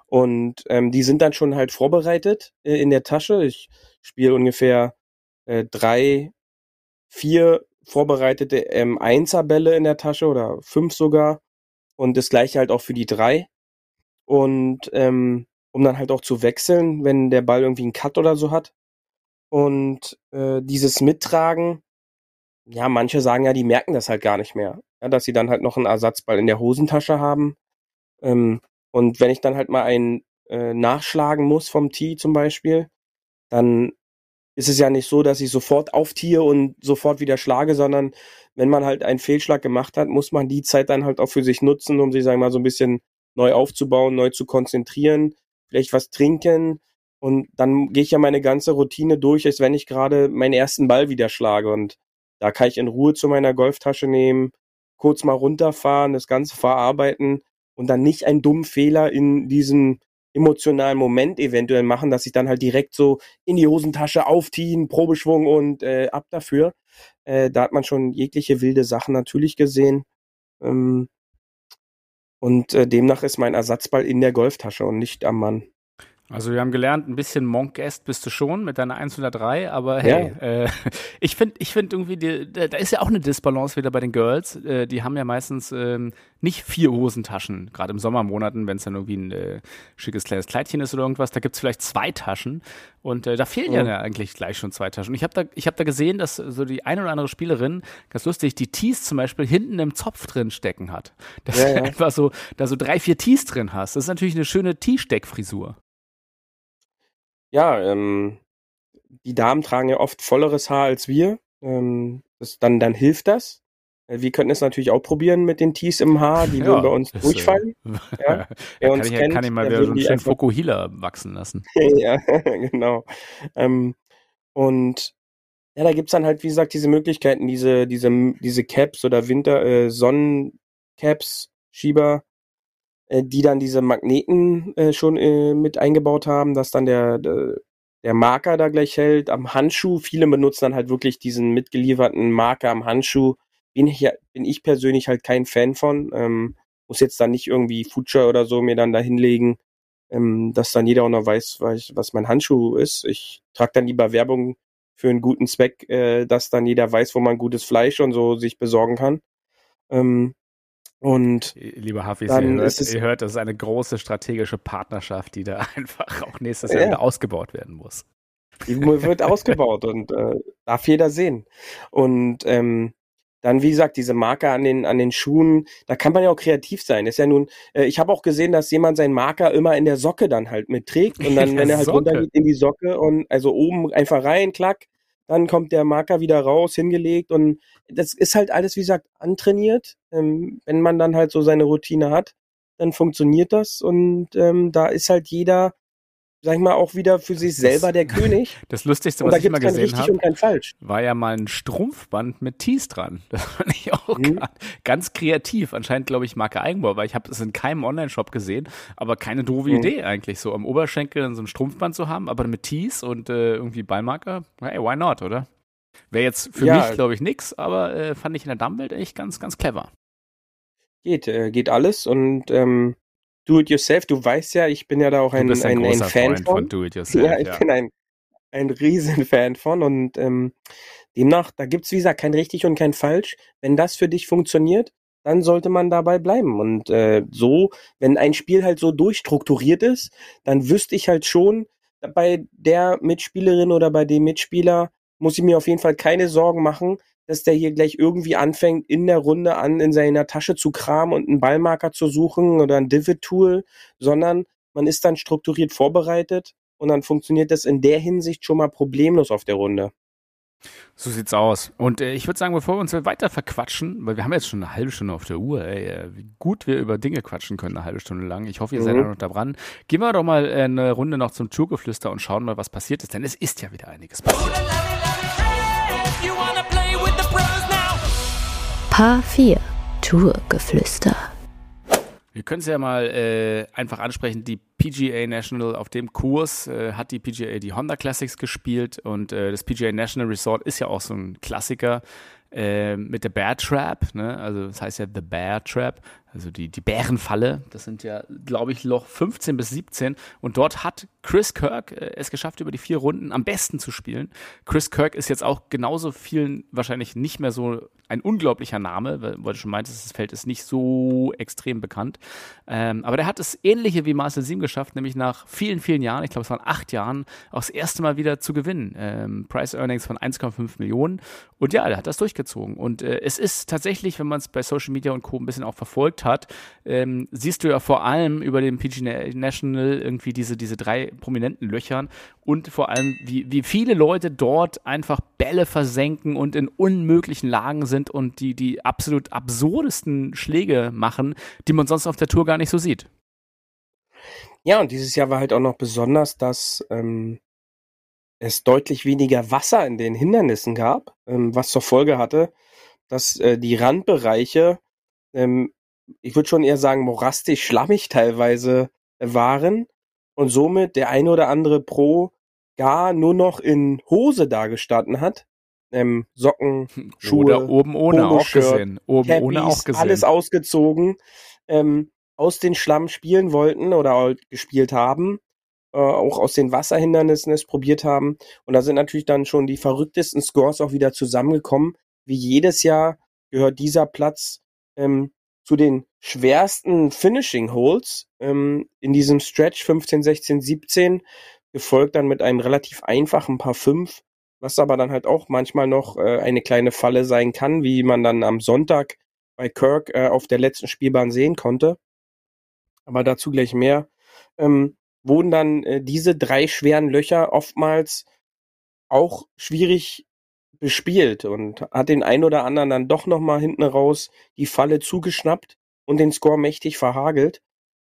Und ähm, die sind dann schon halt vorbereitet äh, in der Tasche. Ich spiele ungefähr äh, drei, vier vorbereitete ähm, Einzerbälle in der Tasche oder fünf sogar. Und das gleiche halt auch für die drei. Und ähm, um dann halt auch zu wechseln, wenn der Ball irgendwie einen Cut oder so hat. Und äh, dieses Mittragen, ja, manche sagen ja, die merken das halt gar nicht mehr. Ja, dass sie dann halt noch einen Ersatzball in der Hosentasche haben. Ähm, und wenn ich dann halt mal einen äh, nachschlagen muss vom Tee zum Beispiel, dann ist es ja nicht so, dass ich sofort auftiehe und sofort wieder schlage, sondern wenn man halt einen Fehlschlag gemacht hat, muss man die Zeit dann halt auch für sich nutzen, um sich, sagen wir mal, so ein bisschen neu aufzubauen, neu zu konzentrieren, vielleicht was trinken. Und dann gehe ich ja meine ganze Routine durch, als wenn ich gerade meinen ersten Ball wieder schlage. Und da kann ich in Ruhe zu meiner Golftasche nehmen, kurz mal runterfahren, das Ganze verarbeiten und dann nicht einen dummen Fehler in diesem emotionalen Moment eventuell machen, dass ich dann halt direkt so in die Hosentasche aufziehen, Probeschwung und äh, ab dafür. Äh, da hat man schon jegliche wilde Sachen natürlich gesehen. Ähm, und äh, demnach ist mein Ersatzball in der Golftasche und nicht am Mann. Also wir haben gelernt, ein bisschen Monk-Est bist du schon mit deiner 103, aber hey, ja. äh, ich finde ich finde irgendwie, die, da ist ja auch eine Disbalance wieder bei den Girls. Äh, die haben ja meistens ähm, nicht vier Hosentaschen, gerade im Sommermonaten, wenn es dann irgendwie ein äh, schickes kleines Kleidchen ist oder irgendwas, da gibt es vielleicht zwei Taschen und äh, da fehlen ja. ja eigentlich gleich schon zwei Taschen. Und ich habe da, ich hab da gesehen, dass so die eine oder andere Spielerin, ganz lustig, die Tees zum Beispiel hinten im Zopf drin stecken hat. Dass ja, du einfach so, da so drei, vier Tees drin hast. Das ist natürlich eine schöne Tee-Steckfrisur. Ja, ähm, die Damen tragen ja oft volleres Haar als wir. Ähm, das, dann, dann hilft das. Äh, wir könnten es natürlich auch probieren mit den Tees im Haar, die ja, würden bei uns ist, durchfallen. Äh, ja. Wer uns kann, kennt, ich, kann ich mal wieder so einen schönen Fokuhila wachsen lassen. ja, genau. Ähm, und ja, da gibt's dann halt, wie gesagt, diese Möglichkeiten, diese, diese, diese Caps oder Winter, äh, Sonnencaps, Schieber, äh, die dann diese Magneten äh, schon äh, mit eingebaut haben, dass dann der, der, der Marker da gleich hält am Handschuh. Viele benutzen dann halt wirklich diesen mitgelieferten Marker am Handschuh. Bin ich, bin ich persönlich halt kein Fan von. Ähm, muss jetzt dann nicht irgendwie Future oder so mir dann da hinlegen, ähm, dass dann jeder auch noch weiß, was mein Handschuh ist. Ich trage dann lieber Werbung für einen guten Zweck, äh, dass dann jeder weiß, wo man gutes Fleisch und so sich besorgen kann. Ähm, und Lieber Hafis, ihr hört, ihr hört, das ist eine große strategische Partnerschaft, die da einfach auch nächstes Jahr ja. ausgebaut werden muss. Die wird ausgebaut und äh, darf jeder sehen. Und ähm, dann, wie gesagt, diese Marker an den, an den Schuhen, da kann man ja auch kreativ sein. ist ja nun, äh, ich habe auch gesehen, dass jemand seinen Marker immer in der Socke dann halt mitträgt und dann, wenn er halt runtergeht in die Socke und also oben einfach rein, klack, dann kommt der Marker wieder raus, hingelegt und das ist halt alles, wie gesagt, antrainiert. Ähm, wenn man dann halt so seine Routine hat, dann funktioniert das und ähm, da ist halt jeder, sag ich mal, auch wieder für sich selber das, der König. Das Lustigste, was ich mal gesehen habe, war ja mal ein Strumpfband mit Tees dran. Das fand ich auch mhm. ganz kreativ. Anscheinend, glaube ich, Marke Eigenbau, weil ich habe es in keinem Online-Shop gesehen, aber keine doofe mhm. Idee eigentlich, so am Oberschenkel so ein Strumpfband zu haben, aber mit Tees und äh, irgendwie Ballmarker. Hey, why not, oder? Wäre jetzt für ja, mich, glaube ich, nix, aber äh, fand ich in der Dammwelt echt ganz, ganz clever. Geht, äh, geht alles und ähm, Do It Yourself, du weißt ja, ich bin ja da auch ein, ein, ein, ein Fan von. von. Do It Yourself. Ja, ich ja. bin ein, ein riesen Fan von und ähm, demnach, da gibt's wie gesagt kein richtig und kein falsch. Wenn das für dich funktioniert, dann sollte man dabei bleiben. Und äh, so, wenn ein Spiel halt so durchstrukturiert ist, dann wüsste ich halt schon, bei der Mitspielerin oder bei dem Mitspieler muss ich mir auf jeden Fall keine Sorgen machen, dass der hier gleich irgendwie anfängt, in der Runde an in seiner Tasche zu kramen und einen Ballmarker zu suchen oder ein Divid-Tool, sondern man ist dann strukturiert vorbereitet und dann funktioniert das in der Hinsicht schon mal problemlos auf der Runde. So sieht's aus. Und äh, ich würde sagen, bevor wir uns weiter verquatschen, weil wir haben jetzt schon eine halbe Stunde auf der Uhr, ey, äh, wie gut wir über Dinge quatschen können, eine halbe Stunde lang. Ich hoffe, ihr mhm. seid noch da dran. Gehen wir doch mal äh, eine Runde noch zum Tourgeflüster und schauen mal, was passiert ist, denn es ist ja wieder einiges passiert. Paar 4 Tourgeflüster. Wir können es ja mal äh, einfach ansprechen. Die PGA National auf dem Kurs äh, hat die PGA die Honda Classics gespielt und äh, das PGA National Resort ist ja auch so ein Klassiker äh, mit der Bear Trap. Ne? Also das heißt ja The Bear Trap also die, die Bärenfalle, das sind ja, glaube ich, Loch 15 bis 17. Und dort hat Chris Kirk äh, es geschafft, über die vier Runden am besten zu spielen. Chris Kirk ist jetzt auch genauso vielen wahrscheinlich nicht mehr so ein unglaublicher Name, weil, du schon meintest, das Feld ist nicht so extrem bekannt. Ähm, aber der hat das Ähnliche wie Marcel Sim geschafft, nämlich nach vielen, vielen Jahren, ich glaube, es waren acht Jahren, auch das erste Mal wieder zu gewinnen. Ähm, Price Earnings von 1,5 Millionen. Und ja, der hat das durchgezogen. Und äh, es ist tatsächlich, wenn man es bei Social Media und Co. ein bisschen auch verfolgt, hat, ähm, siehst du ja vor allem über den PG National irgendwie diese, diese drei prominenten Löchern und vor allem, wie, wie viele Leute dort einfach Bälle versenken und in unmöglichen Lagen sind und die, die absolut absurdesten Schläge machen, die man sonst auf der Tour gar nicht so sieht. Ja, und dieses Jahr war halt auch noch besonders, dass ähm, es deutlich weniger Wasser in den Hindernissen gab, ähm, was zur Folge hatte, dass äh, die Randbereiche ähm, ich würde schon eher sagen, morastisch schlammig teilweise waren und somit der eine oder andere Pro gar nur noch in Hose dagestanden hat. Ähm, Socken, Schuhe, oder oben ohne auch gesehen. Oben Cappies, ohne auch gesehen. Alles ausgezogen, ähm, aus den Schlamm spielen wollten oder gespielt haben, äh, auch aus den Wasserhindernissen es probiert haben. Und da sind natürlich dann schon die verrücktesten Scores auch wieder zusammengekommen. Wie jedes Jahr gehört dieser Platz ähm, zu den schwersten Finishing Holes ähm, in diesem Stretch 15, 16, 17, gefolgt dann mit einem relativ einfachen Paar 5, was aber dann halt auch manchmal noch äh, eine kleine Falle sein kann, wie man dann am Sonntag bei Kirk äh, auf der letzten Spielbahn sehen konnte. Aber dazu gleich mehr. Ähm, wurden dann äh, diese drei schweren Löcher oftmals auch schwierig bespielt und hat den ein oder anderen dann doch nochmal hinten raus die Falle zugeschnappt und den Score mächtig verhagelt.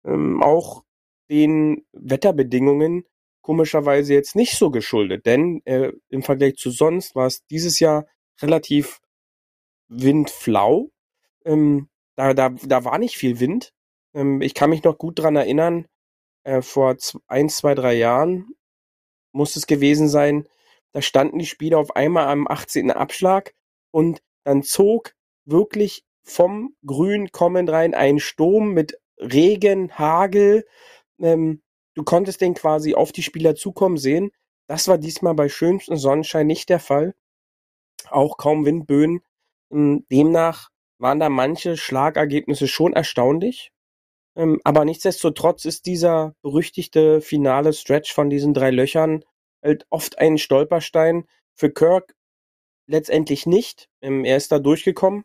Ähm, auch den Wetterbedingungen komischerweise jetzt nicht so geschuldet, denn äh, im Vergleich zu sonst war es dieses Jahr relativ windflau. Ähm, da, da, da war nicht viel Wind. Ähm, ich kann mich noch gut dran erinnern, äh, vor ein, zwei, drei Jahren muss es gewesen sein, da standen die Spieler auf einmal am 18. Abschlag und dann zog wirklich vom Grün kommend rein ein Sturm mit Regen, Hagel. Ähm, du konntest den quasi auf die Spieler zukommen sehen. Das war diesmal bei schönstem Sonnenschein nicht der Fall. Auch kaum Windböen. Ähm, demnach waren da manche Schlagergebnisse schon erstaunlich. Ähm, aber nichtsdestotrotz ist dieser berüchtigte finale Stretch von diesen drei Löchern halt oft ein Stolperstein. Für Kirk letztendlich nicht. Ähm, er ist da durchgekommen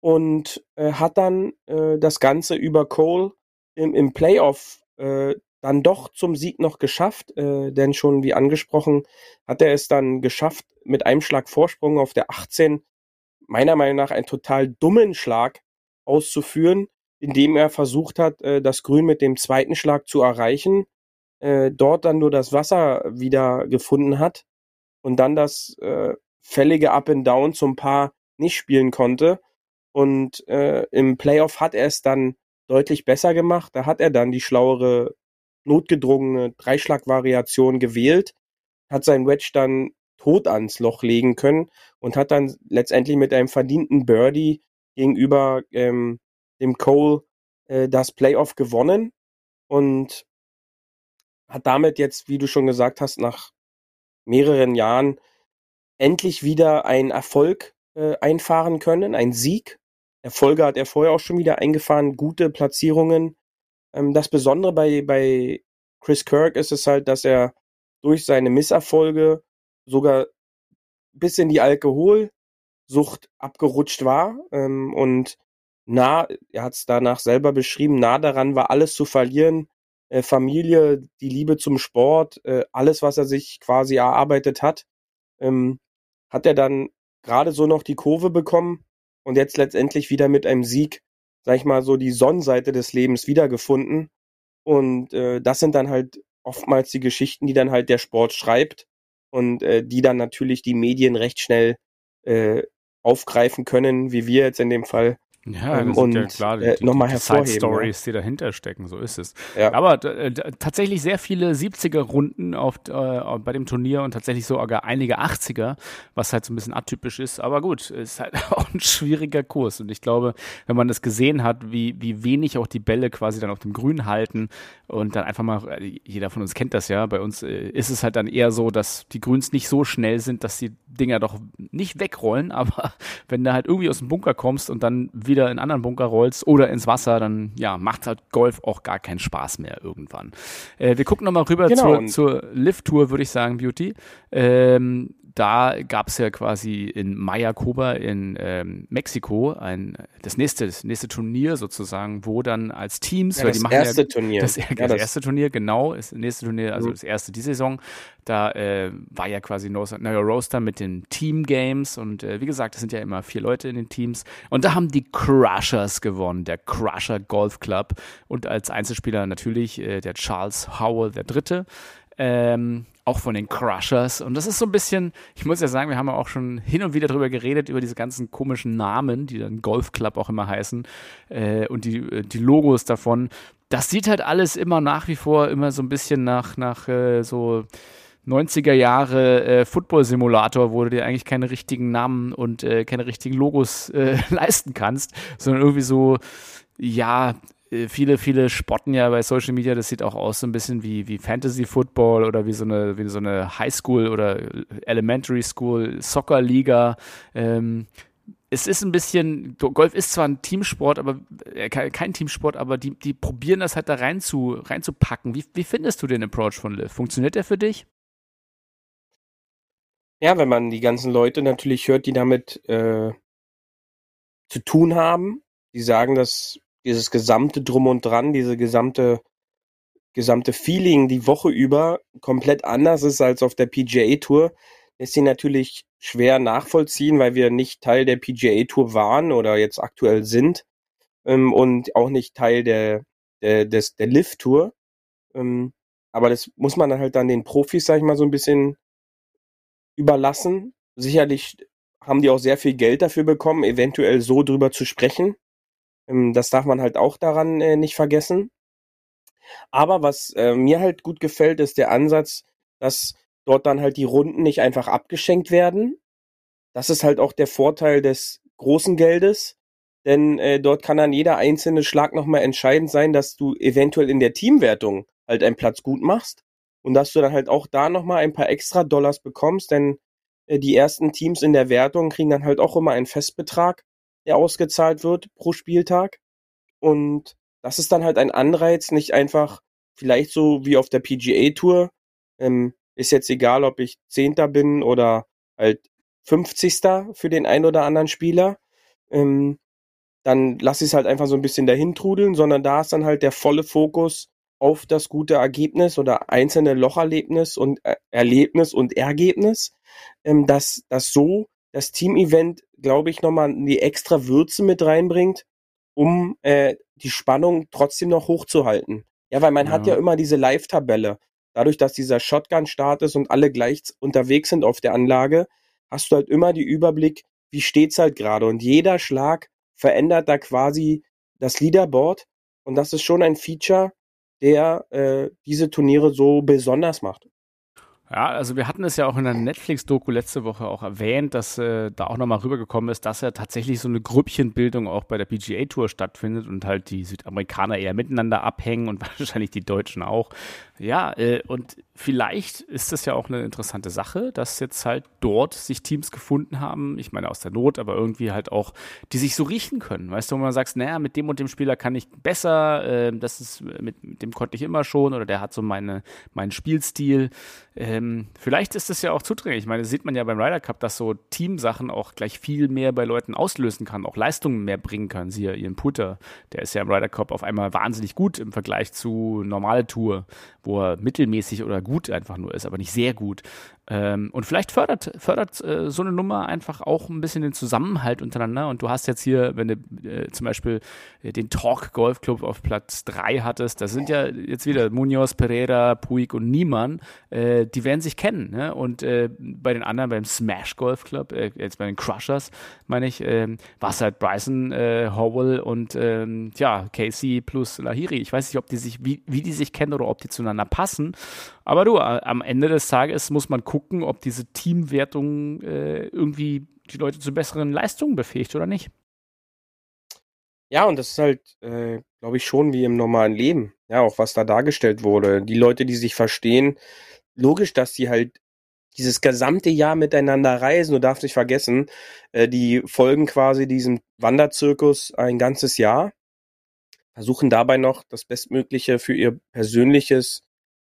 und äh, hat dann äh, das Ganze über Cole im, im Playoff äh, dann doch zum Sieg noch geschafft, äh, denn schon wie angesprochen hat er es dann geschafft, mit einem Schlag Vorsprung auf der 18 meiner Meinung nach einen total dummen Schlag auszuführen, indem er versucht hat, äh, das Grün mit dem zweiten Schlag zu erreichen äh, dort dann nur das Wasser wieder gefunden hat und dann das äh, fällige Up and Down zum Paar nicht spielen konnte. Und äh, im Playoff hat er es dann deutlich besser gemacht. Da hat er dann die schlauere, notgedrungene Dreischlag-Variation gewählt, hat sein Wedge dann tot ans Loch legen können und hat dann letztendlich mit einem verdienten Birdie gegenüber ähm, dem Cole äh, das Playoff gewonnen. Und hat damit jetzt, wie du schon gesagt hast, nach mehreren Jahren endlich wieder einen Erfolg äh, einfahren können, einen Sieg. Erfolge hat er vorher auch schon wieder eingefahren, gute Platzierungen. Ähm, das Besondere bei, bei Chris Kirk ist es halt, dass er durch seine Misserfolge sogar bis in die Alkohol Sucht abgerutscht war ähm, und nah, er hat es danach selber beschrieben, nah daran war, alles zu verlieren. Äh, Familie, die Liebe zum Sport, äh, alles, was er sich quasi erarbeitet hat, ähm, hat er dann gerade so noch die Kurve bekommen und jetzt letztendlich wieder mit einem Sieg, sag ich mal, so die Sonnenseite des Lebens wiedergefunden. Und äh, das sind dann halt oftmals die Geschichten, die dann halt der Sport schreibt und die dann natürlich die Medien recht schnell aufgreifen können, wie wir jetzt in dem Fall ja, ähm, und ja klar, die, äh, nochmal hervorheben. Stories, die dahinter stecken, so ist es. Ja. Aber äh, tatsächlich sehr viele 70er Runden auf, äh, bei dem Turnier und tatsächlich sogar einige 80er, was halt so ein bisschen atypisch ist. Aber gut, ist halt auch ein schwieriger Kurs. Und ich glaube, wenn man das gesehen hat, wie, wie wenig auch die Bälle quasi dann auf dem Grün halten und dann einfach mal, äh, jeder von uns kennt das ja, bei uns äh, ist es halt dann eher so, dass die Grüns nicht so schnell sind, dass die Dinger doch nicht wegrollen, aber wenn du halt irgendwie aus dem Bunker kommst und dann wieder wieder in anderen Bunker rollst oder ins Wasser, dann ja, macht halt Golf auch gar keinen Spaß mehr irgendwann. Äh, wir gucken nochmal rüber genau. zur, zur Lift-Tour, würde ich sagen, Beauty. Ähm, da gab es ja quasi in Mayacoba in ähm, Mexiko ein das nächste das nächste Turnier sozusagen, wo dann als Teams, ja, weil die machen erste ja, Turnier, das, ja, das, erste Turnier genau, ist das nächste Turnier, also mhm. das erste die Saison. Da äh, war ja quasi neuer Roaster mit den Team Games und äh, wie gesagt, es sind ja immer vier Leute in den Teams und da haben die Crushers gewonnen, der Crusher Golf Club und als Einzelspieler natürlich äh, der Charles Howell der Dritte. Ähm, auch von den Crushers. Und das ist so ein bisschen, ich muss ja sagen, wir haben ja auch schon hin und wieder drüber geredet, über diese ganzen komischen Namen, die dann Golf Club auch immer heißen, äh, und die, äh, die Logos davon. Das sieht halt alles immer nach wie vor immer so ein bisschen nach, nach äh, so 90er Jahre äh, Football-Simulator, wo du dir eigentlich keine richtigen Namen und äh, keine richtigen Logos äh, leisten kannst, sondern irgendwie so, ja, viele, viele spotten ja bei Social Media, das sieht auch aus so ein bisschen wie, wie Fantasy Football oder wie so eine, wie so eine High School oder Elementary School, Soccer Liga. Ähm, es ist ein bisschen, Golf ist zwar ein Teamsport, aber äh, kein Teamsport, aber die, die probieren das halt da rein zu, reinzupacken. Wie, wie findest du den Approach von Liv? Funktioniert der für dich? Ja, wenn man die ganzen Leute natürlich hört, die damit äh, zu tun haben, die sagen, dass dieses gesamte Drum und Dran, diese gesamte gesamte Feeling die Woche über komplett anders ist als auf der PGA Tour, ist sie natürlich schwer nachvollziehen, weil wir nicht Teil der PGA Tour waren oder jetzt aktuell sind ähm, und auch nicht Teil der der des der Lift Tour. Ähm, aber das muss man dann halt dann den Profis, sag ich mal, so ein bisschen überlassen. Sicherlich haben die auch sehr viel Geld dafür bekommen, eventuell so drüber zu sprechen. Ähm, das darf man halt auch daran äh, nicht vergessen. Aber was äh, mir halt gut gefällt, ist der Ansatz, dass dort dann halt die Runden nicht einfach abgeschenkt werden. Das ist halt auch der Vorteil des großen Geldes, denn äh, dort kann dann jeder einzelne Schlag nochmal entscheidend sein, dass du eventuell in der Teamwertung halt einen Platz gut machst und dass du dann halt auch da nochmal ein paar extra Dollars bekommst, denn äh, die ersten Teams in der Wertung kriegen dann halt auch immer einen Festbetrag der ausgezahlt wird pro Spieltag. Und das ist dann halt ein Anreiz, nicht einfach vielleicht so wie auf der PGA Tour. Ähm, ist jetzt egal, ob ich Zehnter bin oder halt 50. für den ein oder anderen Spieler. Ähm, dann lass ich es halt einfach so ein bisschen dahin trudeln, sondern da ist dann halt der volle Fokus auf das gute Ergebnis oder einzelne Locherlebnis und äh, Erlebnis und Ergebnis, ähm, dass das so das Team-Event, glaube ich, nochmal die extra Würze mit reinbringt, um äh, die Spannung trotzdem noch hochzuhalten. Ja, weil man ja. hat ja immer diese Live-Tabelle. Dadurch, dass dieser Shotgun-Start ist und alle gleich unterwegs sind auf der Anlage, hast du halt immer die Überblick, wie steht's halt gerade. Und jeder Schlag verändert da quasi das Leaderboard. Und das ist schon ein Feature, der äh, diese Turniere so besonders macht. Ja, also wir hatten es ja auch in der Netflix-Doku letzte Woche auch erwähnt, dass äh, da auch nochmal rübergekommen ist, dass ja tatsächlich so eine Grüppchenbildung auch bei der PGA-Tour stattfindet und halt die Südamerikaner eher miteinander abhängen und wahrscheinlich die Deutschen auch. Ja, äh, und vielleicht ist das ja auch eine interessante Sache, dass jetzt halt dort sich Teams gefunden haben, ich meine aus der Not, aber irgendwie halt auch, die sich so riechen können. Weißt du, wo man sagt, naja, mit dem und dem Spieler kann ich besser, äh, das ist, mit, mit, dem konnte ich immer schon oder der hat so meine, meinen Spielstil. Ähm, vielleicht ist das ja auch zudringlich. Ich meine, sieht man ja beim Ryder Cup, dass so Teamsachen auch gleich viel mehr bei Leuten auslösen kann, auch Leistungen mehr bringen können. Siehe ihren Putter, der ist ja im Ryder Cup auf einmal wahnsinnig gut im Vergleich zu normale Tour wo er mittelmäßig oder gut einfach nur ist, aber nicht sehr gut. Ähm, und vielleicht fördert, fördert äh, so eine Nummer einfach auch ein bisschen den Zusammenhalt untereinander. Und du hast jetzt hier, wenn du äh, zum Beispiel äh, den Talk Golf Club auf Platz 3 hattest, da sind ja jetzt wieder Munoz, Pereira, Puig und Niemann, äh, die werden sich kennen. Ne? Und äh, bei den anderen, beim Smash Golf Club, jetzt bei den Crushers, meine ich, ähm, war es halt Bryson, Howell und ähm, ja, Casey plus Lahiri. Ich weiß nicht, ob die sich, wie, wie die sich kennen oder ob die zueinander passen. Aber du, am Ende des Tages muss man gucken, ob diese Teamwertung äh, irgendwie die Leute zu besseren Leistungen befähigt oder nicht. Ja, und das ist halt, äh, glaube ich, schon wie im normalen Leben. Ja, auch was da dargestellt wurde. Die Leute, die sich verstehen, logisch, dass die halt dieses gesamte Jahr miteinander reisen. Du darfst nicht vergessen, äh, die folgen quasi diesem Wanderzirkus ein ganzes Jahr, versuchen dabei noch das Bestmögliche für ihr persönliches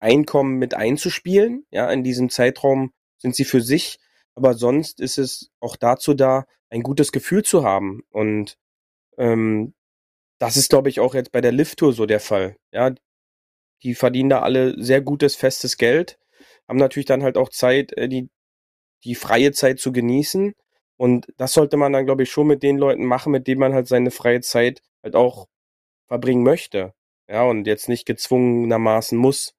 Einkommen mit einzuspielen. Ja, in diesem Zeitraum sind sie für sich, aber sonst ist es auch dazu da, ein gutes Gefühl zu haben. Und ähm, das ist, glaube ich, auch jetzt bei der Lift-Tour so der Fall. Ja, die verdienen da alle sehr gutes, festes Geld, haben natürlich dann halt auch Zeit, äh, die, die freie Zeit zu genießen. Und das sollte man dann, glaube ich, schon mit den Leuten machen, mit denen man halt seine freie Zeit halt auch verbringen möchte. Ja, und jetzt nicht gezwungenermaßen muss.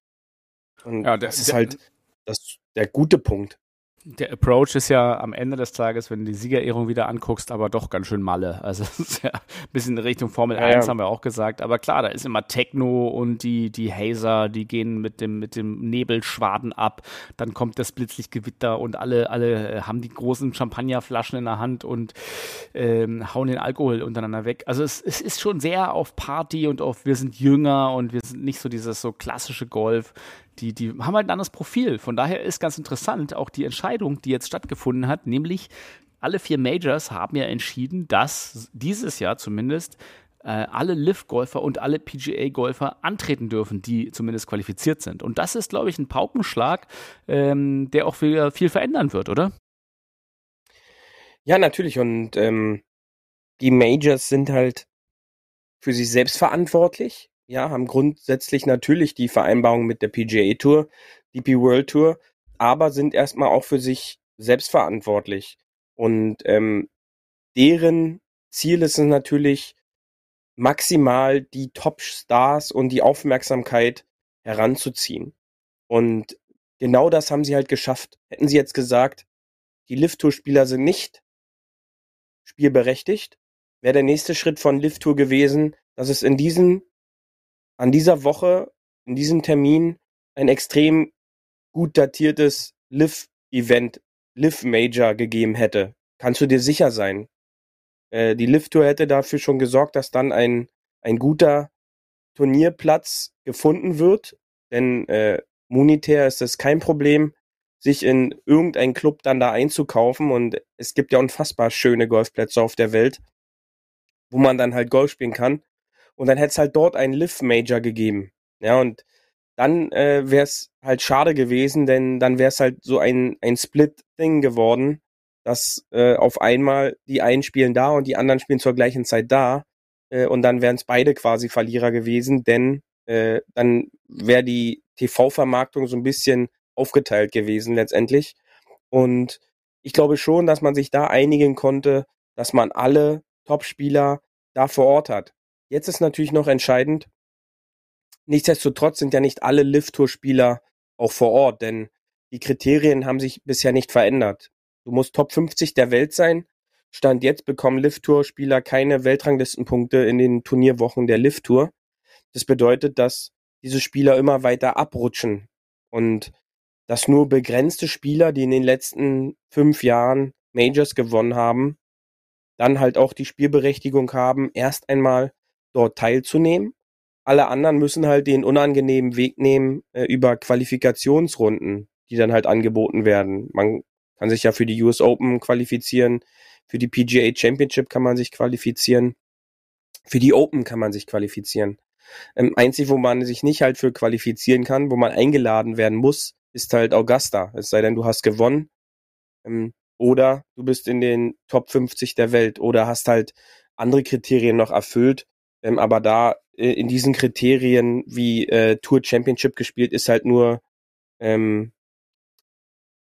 Und ja, das ist halt das, der gute Punkt der Approach ist ja am Ende des Tages, wenn du die Siegerehrung wieder anguckst, aber doch ganz schön Malle. Also ja ein bisschen in Richtung Formel ja, 1, ja. haben wir auch gesagt. Aber klar, da ist immer Techno und die, die Hazer, die gehen mit dem, mit dem Nebelschwaden ab. Dann kommt das Blitzlichtgewitter und alle, alle äh, haben die großen Champagnerflaschen in der Hand und ähm, hauen den Alkohol untereinander weg. Also es, es ist schon sehr auf Party und auf wir sind jünger und wir sind nicht so dieses so klassische Golf die, die haben halt ein anderes Profil. Von daher ist ganz interessant auch die Entscheidung, die jetzt stattgefunden hat, nämlich alle vier Majors haben ja entschieden, dass dieses Jahr zumindest äh, alle Live-Golfer und alle PGA-Golfer antreten dürfen, die zumindest qualifiziert sind. Und das ist, glaube ich, ein Paukenschlag, ähm, der auch viel, viel verändern wird, oder? Ja, natürlich. Und ähm, die Majors sind halt für sich selbst verantwortlich ja, haben grundsätzlich natürlich die Vereinbarung mit der PGA Tour, DP World Tour, aber sind erstmal auch für sich selbst verantwortlich. Und ähm, deren Ziel ist es natürlich, maximal die Top-Stars und die Aufmerksamkeit heranzuziehen. Und genau das haben sie halt geschafft. Hätten sie jetzt gesagt, die Lift-Tour-Spieler sind nicht spielberechtigt, wäre der nächste Schritt von Lift-Tour gewesen, dass es in diesen an dieser Woche, in diesem Termin, ein extrem gut datiertes Live-Event, Live-Major gegeben hätte. Kannst du dir sicher sein. Äh, die Live-Tour hätte dafür schon gesorgt, dass dann ein, ein guter Turnierplatz gefunden wird. Denn äh, monetär ist es kein Problem, sich in irgendeinen Club dann da einzukaufen. Und es gibt ja unfassbar schöne Golfplätze auf der Welt, wo man dann halt Golf spielen kann. Und dann hätte es halt dort einen Live-Major gegeben. Ja, und dann äh, wäre es halt schade gewesen, denn dann wäre es halt so ein, ein Split-Ding geworden, dass äh, auf einmal die einen spielen da und die anderen spielen zur gleichen Zeit da. Äh, und dann wären es beide quasi Verlierer gewesen, denn äh, dann wäre die TV-Vermarktung so ein bisschen aufgeteilt gewesen letztendlich. Und ich glaube schon, dass man sich da einigen konnte, dass man alle Top-Spieler da vor Ort hat. Jetzt ist natürlich noch entscheidend, nichtsdestotrotz sind ja nicht alle Lift-Tour-Spieler auch vor Ort, denn die Kriterien haben sich bisher nicht verändert. Du musst Top 50 der Welt sein. Stand jetzt bekommen Lift-Tour-Spieler keine Weltranglistenpunkte in den Turnierwochen der Lift-Tour. Das bedeutet, dass diese Spieler immer weiter abrutschen und dass nur begrenzte Spieler, die in den letzten fünf Jahren Majors gewonnen haben, dann halt auch die Spielberechtigung haben, erst einmal dort teilzunehmen. alle anderen müssen halt den unangenehmen Weg nehmen äh, über Qualifikationsrunden, die dann halt angeboten werden. Man kann sich ja für die US Open qualifizieren, für die PGA Championship kann man sich qualifizieren, für die Open kann man sich qualifizieren. Ähm, einzig, wo man sich nicht halt für qualifizieren kann, wo man eingeladen werden muss, ist halt Augusta. Es sei denn, du hast gewonnen. Ähm, oder du bist in den Top 50 der Welt oder hast halt andere Kriterien noch erfüllt. Ähm, aber da äh, in diesen Kriterien wie äh, Tour Championship gespielt ist halt nur ähm,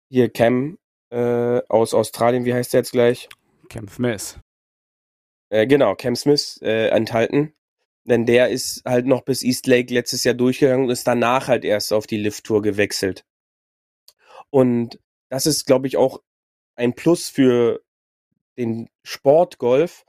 hier Cam äh, aus Australien, wie heißt der jetzt gleich? Cam Smith. Äh, genau, Cam Smith äh, enthalten. Denn der ist halt noch bis East Lake letztes Jahr durchgegangen und ist danach halt erst auf die Lift-Tour gewechselt. Und das ist, glaube ich, auch ein Plus für den Sportgolf,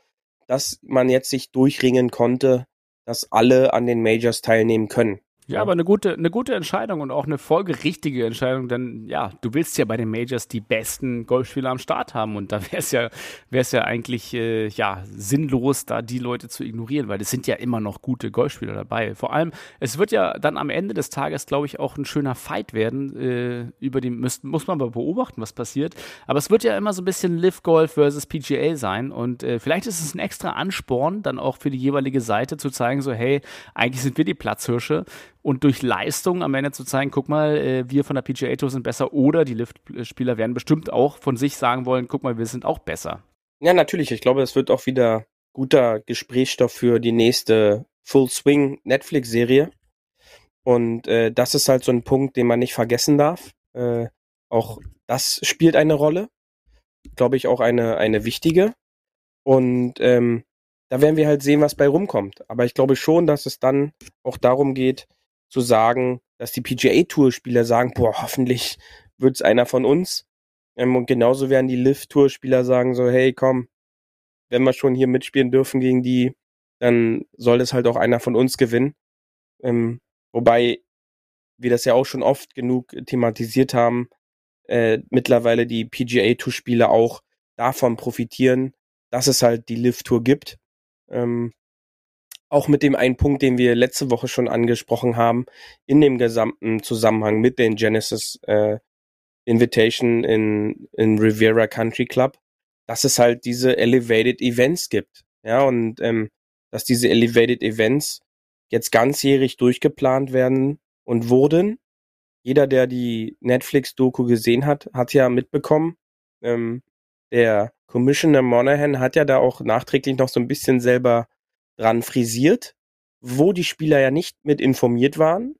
dass man jetzt sich durchringen konnte, dass alle an den Majors teilnehmen können. Ja, aber eine gute, eine gute Entscheidung und auch eine folgerichtige Entscheidung, denn ja, du willst ja bei den Majors die besten Golfspieler am Start haben und da wäre es ja, wär's ja eigentlich äh, ja, sinnlos, da die Leute zu ignorieren, weil es sind ja immer noch gute Golfspieler dabei. Vor allem, es wird ja dann am Ende des Tages, glaube ich, auch ein schöner Fight werden. Äh, über den muss, muss man aber beobachten, was passiert. Aber es wird ja immer so ein bisschen Live Golf versus PGA sein und äh, vielleicht ist es ein extra Ansporn, dann auch für die jeweilige Seite zu zeigen, so hey, eigentlich sind wir die Platzhirsche und durch Leistung am Ende zu zeigen, guck mal, äh, wir von der PGA Tour sind besser oder die Lift-Spieler werden bestimmt auch von sich sagen wollen, guck mal, wir sind auch besser. Ja, natürlich. Ich glaube, das wird auch wieder guter Gesprächsstoff für die nächste Full Swing Netflix-Serie. Und äh, das ist halt so ein Punkt, den man nicht vergessen darf. Äh, auch das spielt eine Rolle. Glaube ich auch eine, eine wichtige. Und ähm, da werden wir halt sehen, was bei rumkommt. Aber ich glaube schon, dass es dann auch darum geht, zu sagen, dass die PGA-Tour-Spieler sagen, boah, hoffentlich wird es einer von uns. Ähm, und genauso werden die Lift-Tour-Spieler sagen so, hey, komm, wenn wir schon hier mitspielen dürfen gegen die, dann soll es halt auch einer von uns gewinnen. Ähm, wobei wir das ja auch schon oft genug thematisiert haben, äh, mittlerweile die PGA-Tour-Spieler auch davon profitieren, dass es halt die Lift-Tour gibt. Ähm, auch mit dem einen Punkt, den wir letzte Woche schon angesprochen haben, in dem gesamten Zusammenhang mit den Genesis äh, Invitation in, in Riviera Country Club, dass es halt diese Elevated Events gibt. Ja, und ähm, dass diese Elevated Events jetzt ganzjährig durchgeplant werden und wurden. Jeder, der die Netflix-Doku gesehen hat, hat ja mitbekommen, ähm, der Commissioner Monahan hat ja da auch nachträglich noch so ein bisschen selber dran frisiert, wo die Spieler ja nicht mit informiert waren,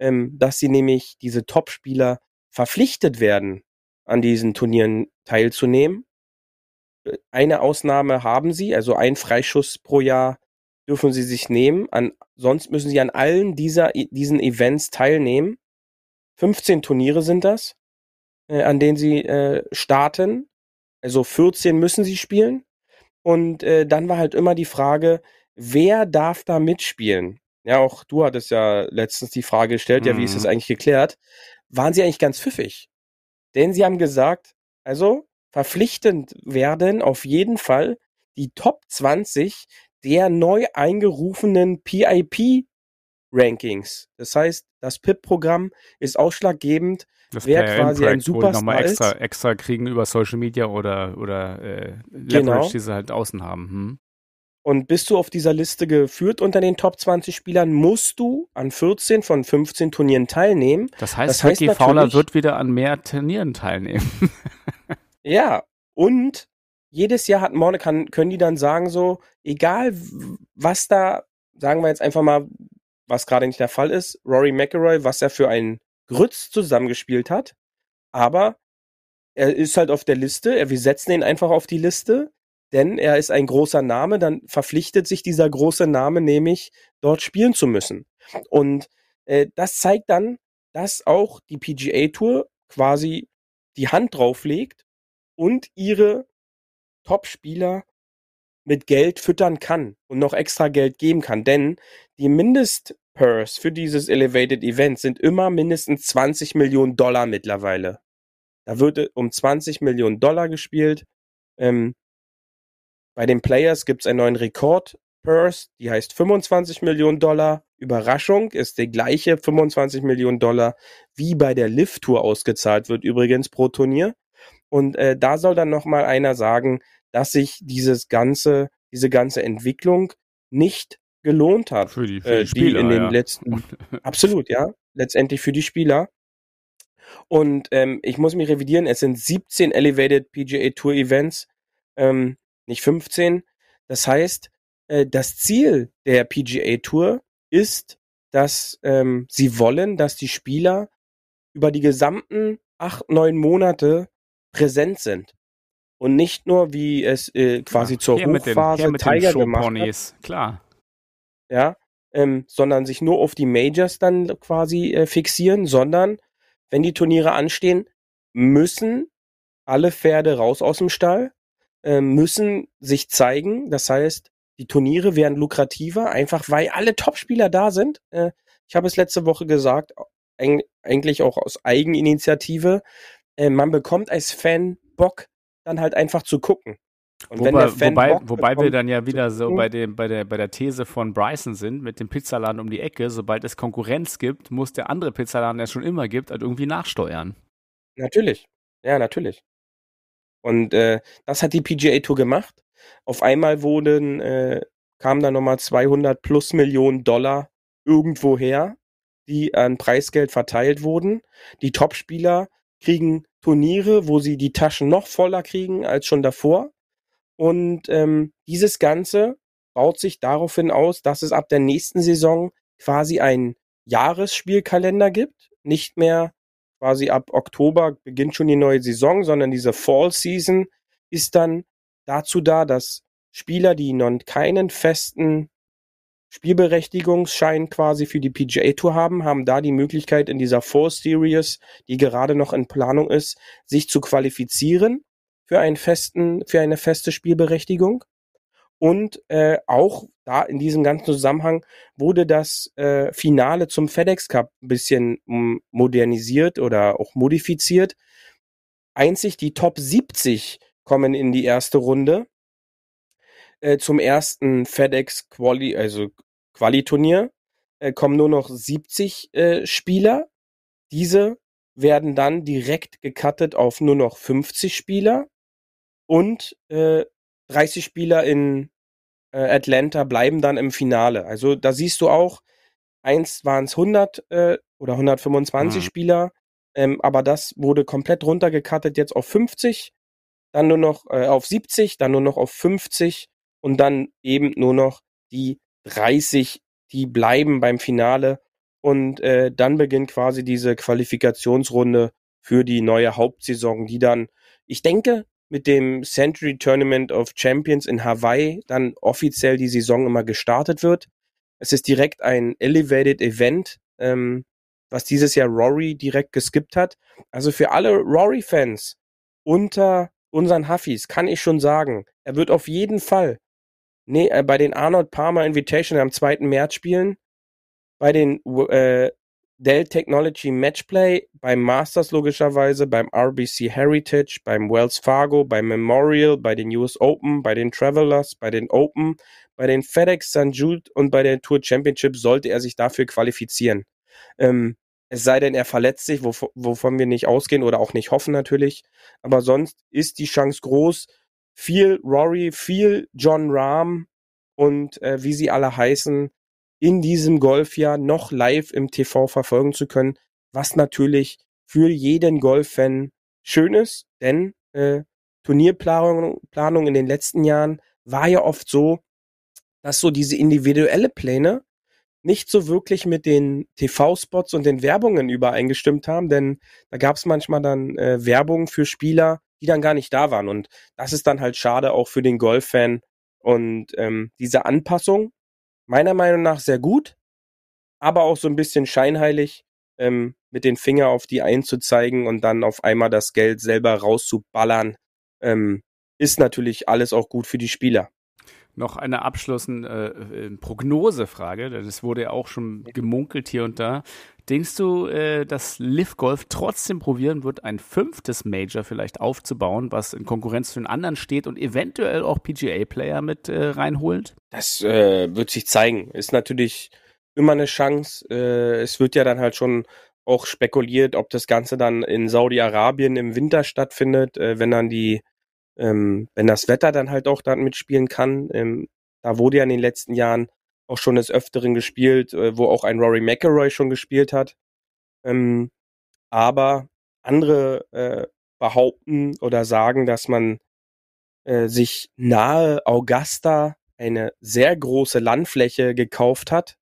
ähm, dass sie nämlich diese Top-Spieler verpflichtet werden, an diesen Turnieren teilzunehmen. Eine Ausnahme haben sie, also ein Freischuss pro Jahr dürfen sie sich nehmen. An, sonst müssen sie an allen dieser, diesen Events teilnehmen. 15 Turniere sind das, äh, an denen sie äh, starten. Also 14 müssen sie spielen. Und äh, dann war halt immer die Frage, wer darf da mitspielen? Ja, auch du hattest ja letztens die Frage gestellt, mhm. ja, wie ist das mhm. eigentlich geklärt? Waren sie eigentlich ganz pfiffig? Denn sie haben gesagt, also verpflichtend werden auf jeden Fall die Top 20 der neu eingerufenen PIP Rankings. Das heißt, das PIP-Programm ist ausschlaggebend, das wer quasi ein Superstar nochmal extra, extra kriegen über Social Media oder, oder äh, Leverage, genau. die sie halt außen haben. Hm? Und bist du auf dieser Liste geführt unter den Top 20 Spielern, musst du an 14 von 15 Turnieren teilnehmen. Das heißt, das heißt Ricky Fowler wird wieder an mehr Turnieren teilnehmen. ja, und jedes Jahr hat Morne, kann, können die dann sagen so, egal was da, sagen wir jetzt einfach mal, was gerade nicht der Fall ist, Rory McIlroy, was er für ein Grütz zusammengespielt hat, aber er ist halt auf der Liste, wir setzen ihn einfach auf die Liste denn er ist ein großer Name, dann verpflichtet sich dieser große Name nämlich, dort spielen zu müssen. Und äh, das zeigt dann, dass auch die PGA Tour quasi die Hand drauflegt und ihre Top-Spieler mit Geld füttern kann und noch extra Geld geben kann. Denn die Mindestpurse für dieses Elevated Event sind immer mindestens 20 Millionen Dollar mittlerweile. Da wird um 20 Millionen Dollar gespielt. Ähm, bei den Players gibt es einen neuen Rekord Purse, die heißt 25 Millionen Dollar Überraschung, ist die gleiche 25 Millionen Dollar wie bei der Lift Tour ausgezahlt wird, übrigens pro Turnier. Und äh, da soll dann nochmal einer sagen, dass sich dieses ganze, diese ganze Entwicklung nicht gelohnt hat. Für die, für die, äh, Spieler, die in den ja. letzten, absolut, ja, letztendlich für die Spieler. Und ähm, ich muss mich revidieren, es sind 17 Elevated PGA Tour Events, ähm, nicht 15. Das heißt, äh, das Ziel der PGA Tour ist, dass ähm, sie wollen, dass die Spieler über die gesamten acht, neun Monate präsent sind. Und nicht nur, wie es äh, quasi ja, zur Hochphase mit den, Tiger gemacht hat. Klar. Ja, ähm, sondern sich nur auf die Majors dann quasi äh, fixieren, sondern wenn die Turniere anstehen, müssen alle Pferde raus aus dem Stall, äh, müssen sich zeigen. Das heißt, die Turniere werden lukrativer, einfach weil alle Topspieler da sind. Äh, ich habe es letzte Woche gesagt, eigentlich auch aus Eigeninitiative. Äh, man bekommt als Fan Bock, dann halt einfach zu gucken. Und wobei, wobei, wobei wir dann ja wieder so bei, dem, bei, der, bei der These von Bryson sind, mit dem Pizzaladen um die Ecke, sobald es Konkurrenz gibt, muss der andere Pizzaladen, der es schon immer gibt, halt irgendwie nachsteuern. Natürlich. Ja, natürlich. Und äh, das hat die PGA Tour gemacht. Auf einmal wurden, äh, kamen da nochmal 200 plus Millionen Dollar irgendwo her, die an Preisgeld verteilt wurden. Die Topspieler kriegen Turniere, wo sie die Taschen noch voller kriegen als schon davor. Und ähm, dieses Ganze baut sich daraufhin aus, dass es ab der nächsten Saison quasi einen Jahresspielkalender gibt. Nicht mehr quasi ab Oktober beginnt schon die neue Saison, sondern diese Fall Season ist dann dazu da, dass Spieler, die noch keinen festen Spielberechtigungsschein quasi für die PGA Tour haben, haben da die Möglichkeit in dieser Fall Series, die gerade noch in Planung ist, sich zu qualifizieren für einen festen, für eine feste Spielberechtigung. Und äh, auch da in diesem ganzen Zusammenhang wurde das äh, Finale zum FedEx Cup ein bisschen modernisiert oder auch modifiziert. Einzig die Top 70 kommen in die erste Runde äh, zum ersten FedEx Quali, also Quali-Turnier, äh, kommen nur noch 70 äh, Spieler. Diese werden dann direkt gecuttet auf nur noch 50 Spieler und äh, 30 Spieler in äh, Atlanta bleiben dann im Finale. Also da siehst du auch, eins waren es 100 äh, oder 125 mhm. Spieler, ähm, aber das wurde komplett runtergekattet jetzt auf 50, dann nur noch äh, auf 70, dann nur noch auf 50 und dann eben nur noch die 30, die bleiben beim Finale und äh, dann beginnt quasi diese Qualifikationsrunde für die neue Hauptsaison, die dann, ich denke, mit dem Century Tournament of Champions in Hawaii dann offiziell die Saison immer gestartet wird. Es ist direkt ein Elevated Event, ähm, was dieses Jahr Rory direkt geskippt hat. Also für alle Rory-Fans unter unseren Huffis kann ich schon sagen, er wird auf jeden Fall nee, äh, bei den Arnold Palmer Invitation am 2. März spielen, bei den äh, Dell Technology Matchplay, beim Masters logischerweise, beim RBC Heritage, beim Wells Fargo, beim Memorial, bei den US Open, bei den Travelers, bei den Open, bei den FedEx St. Jude und bei der Tour Championship sollte er sich dafür qualifizieren. Ähm, es sei denn, er verletzt sich, wov wovon wir nicht ausgehen oder auch nicht hoffen natürlich. Aber sonst ist die Chance groß. Viel Rory, viel John Rahm und äh, wie sie alle heißen, in diesem Golfjahr noch live im TV verfolgen zu können, was natürlich für jeden Golffan schön ist, denn äh, Turnierplanung Planung in den letzten Jahren war ja oft so, dass so diese individuelle Pläne nicht so wirklich mit den TV-Spots und den Werbungen übereingestimmt haben, denn da gab es manchmal dann äh, Werbung für Spieler, die dann gar nicht da waren. Und das ist dann halt schade auch für den Golf-Fan. Und ähm, diese Anpassung meiner Meinung nach sehr gut, aber auch so ein bisschen scheinheilig, ähm, mit den Finger auf die einzuzeigen und dann auf einmal das Geld selber rauszuballern, ähm, ist natürlich alles auch gut für die Spieler. Noch eine abschließende äh, äh, Prognosefrage, das wurde ja auch schon gemunkelt hier und da. Denkst du, äh, dass Liv Golf trotzdem probieren wird, ein fünftes Major vielleicht aufzubauen, was in Konkurrenz zu den anderen steht und eventuell auch PGA-Player mit äh, reinholt? Das äh, wird sich zeigen. Ist natürlich immer eine Chance. Äh, es wird ja dann halt schon auch spekuliert, ob das Ganze dann in Saudi-Arabien im Winter stattfindet, wenn dann die, ähm, wenn das Wetter dann halt auch dann mitspielen kann. Ähm, da wurde ja in den letzten Jahren auch schon des Öfteren gespielt, äh, wo auch ein Rory McElroy schon gespielt hat. Ähm, aber andere äh, behaupten oder sagen, dass man äh, sich nahe Augusta eine sehr große Landfläche gekauft hat,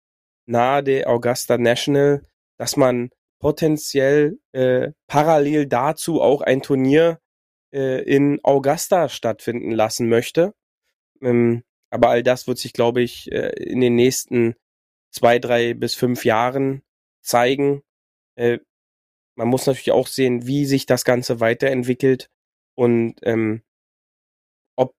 nahe der Augusta National, dass man potenziell äh, parallel dazu auch ein Turnier äh, in Augusta stattfinden lassen möchte. Ähm, aber all das wird sich, glaube ich, äh, in den nächsten zwei, drei bis fünf Jahren zeigen. Äh, man muss natürlich auch sehen, wie sich das Ganze weiterentwickelt und ähm, ob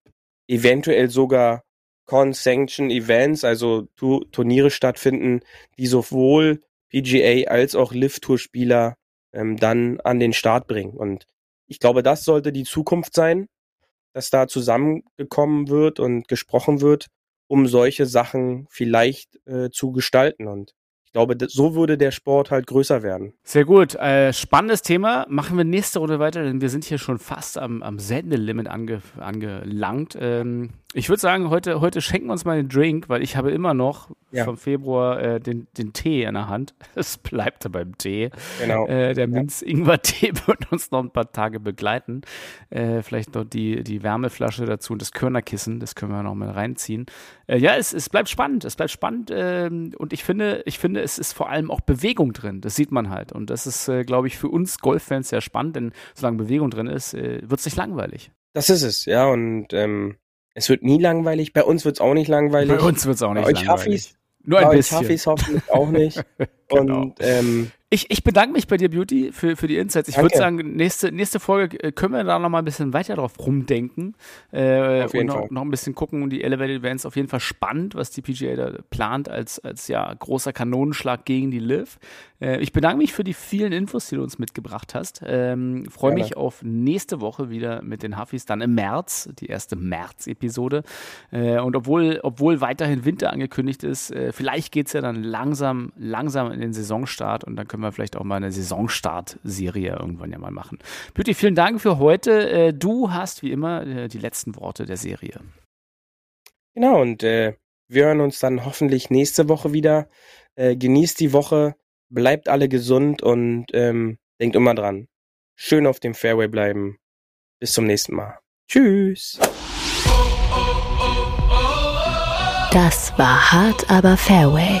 eventuell sogar Con-Sanction Events, also tu Turniere stattfinden, die sowohl PGA als auch Lift-Tour-Spieler ähm, dann an den Start bringen. Und ich glaube, das sollte die Zukunft sein, dass da zusammengekommen wird und gesprochen wird, um solche Sachen vielleicht äh, zu gestalten. Und ich glaube, so würde der Sport halt größer werden. Sehr gut. Äh, spannendes Thema. Machen wir nächste Runde weiter, denn wir sind hier schon fast am, am Sendelimit ange, angelangt. Ähm, ich würde sagen, heute, heute schenken wir uns mal den Drink, weil ich habe immer noch ja. vom Februar äh, den, den Tee in der Hand. Es bleibt beim Tee. Genau. Äh, der Minz-Ingwer-Tee wird uns noch ein paar Tage begleiten. Äh, vielleicht noch die, die Wärmeflasche dazu und das Körnerkissen, das können wir noch mal reinziehen. Äh, ja, es, es bleibt spannend. Es bleibt spannend ähm, und ich finde, ich finde, es ist vor allem auch Bewegung drin. Das sieht man halt. Und das ist, äh, glaube ich, für uns Golffans sehr spannend, denn solange Bewegung drin ist, äh, wird es nicht langweilig. Das ist es, ja. Und ähm, es wird nie langweilig. Bei uns wird es auch nicht langweilig. Bei uns wird es auch nicht Bei langweilig. Huffis, Nur ein bisschen. Huffis hoffentlich auch nicht. genau. Und ähm, ich, ich bedanke mich bei dir, Beauty, für, für die Insights. Ich würde sagen, nächste, nächste Folge äh, können wir da noch mal ein bisschen weiter drauf rumdenken. Äh, auf jeden und noch, Fall. noch ein bisschen gucken. Die Elevated Events auf jeden Fall spannend, was die PGA da plant als, als ja, großer Kanonenschlag gegen die Liv. Äh, ich bedanke mich für die vielen Infos, die du uns mitgebracht hast. Ähm, Freue mich auf nächste Woche wieder mit den Huffis, dann im März, die erste März-Episode. Äh, und obwohl, obwohl weiterhin Winter angekündigt ist, äh, vielleicht geht es ja dann langsam, langsam in den Saisonstart und dann können können wir vielleicht auch mal eine Saisonstart-Serie irgendwann ja mal machen. Beauty, vielen Dank für heute. Äh, du hast wie immer äh, die letzten Worte der Serie. Genau, und äh, wir hören uns dann hoffentlich nächste Woche wieder. Äh, genießt die Woche, bleibt alle gesund und ähm, denkt immer dran. Schön auf dem Fairway bleiben. Bis zum nächsten Mal. Tschüss. Das war hart, aber Fairway.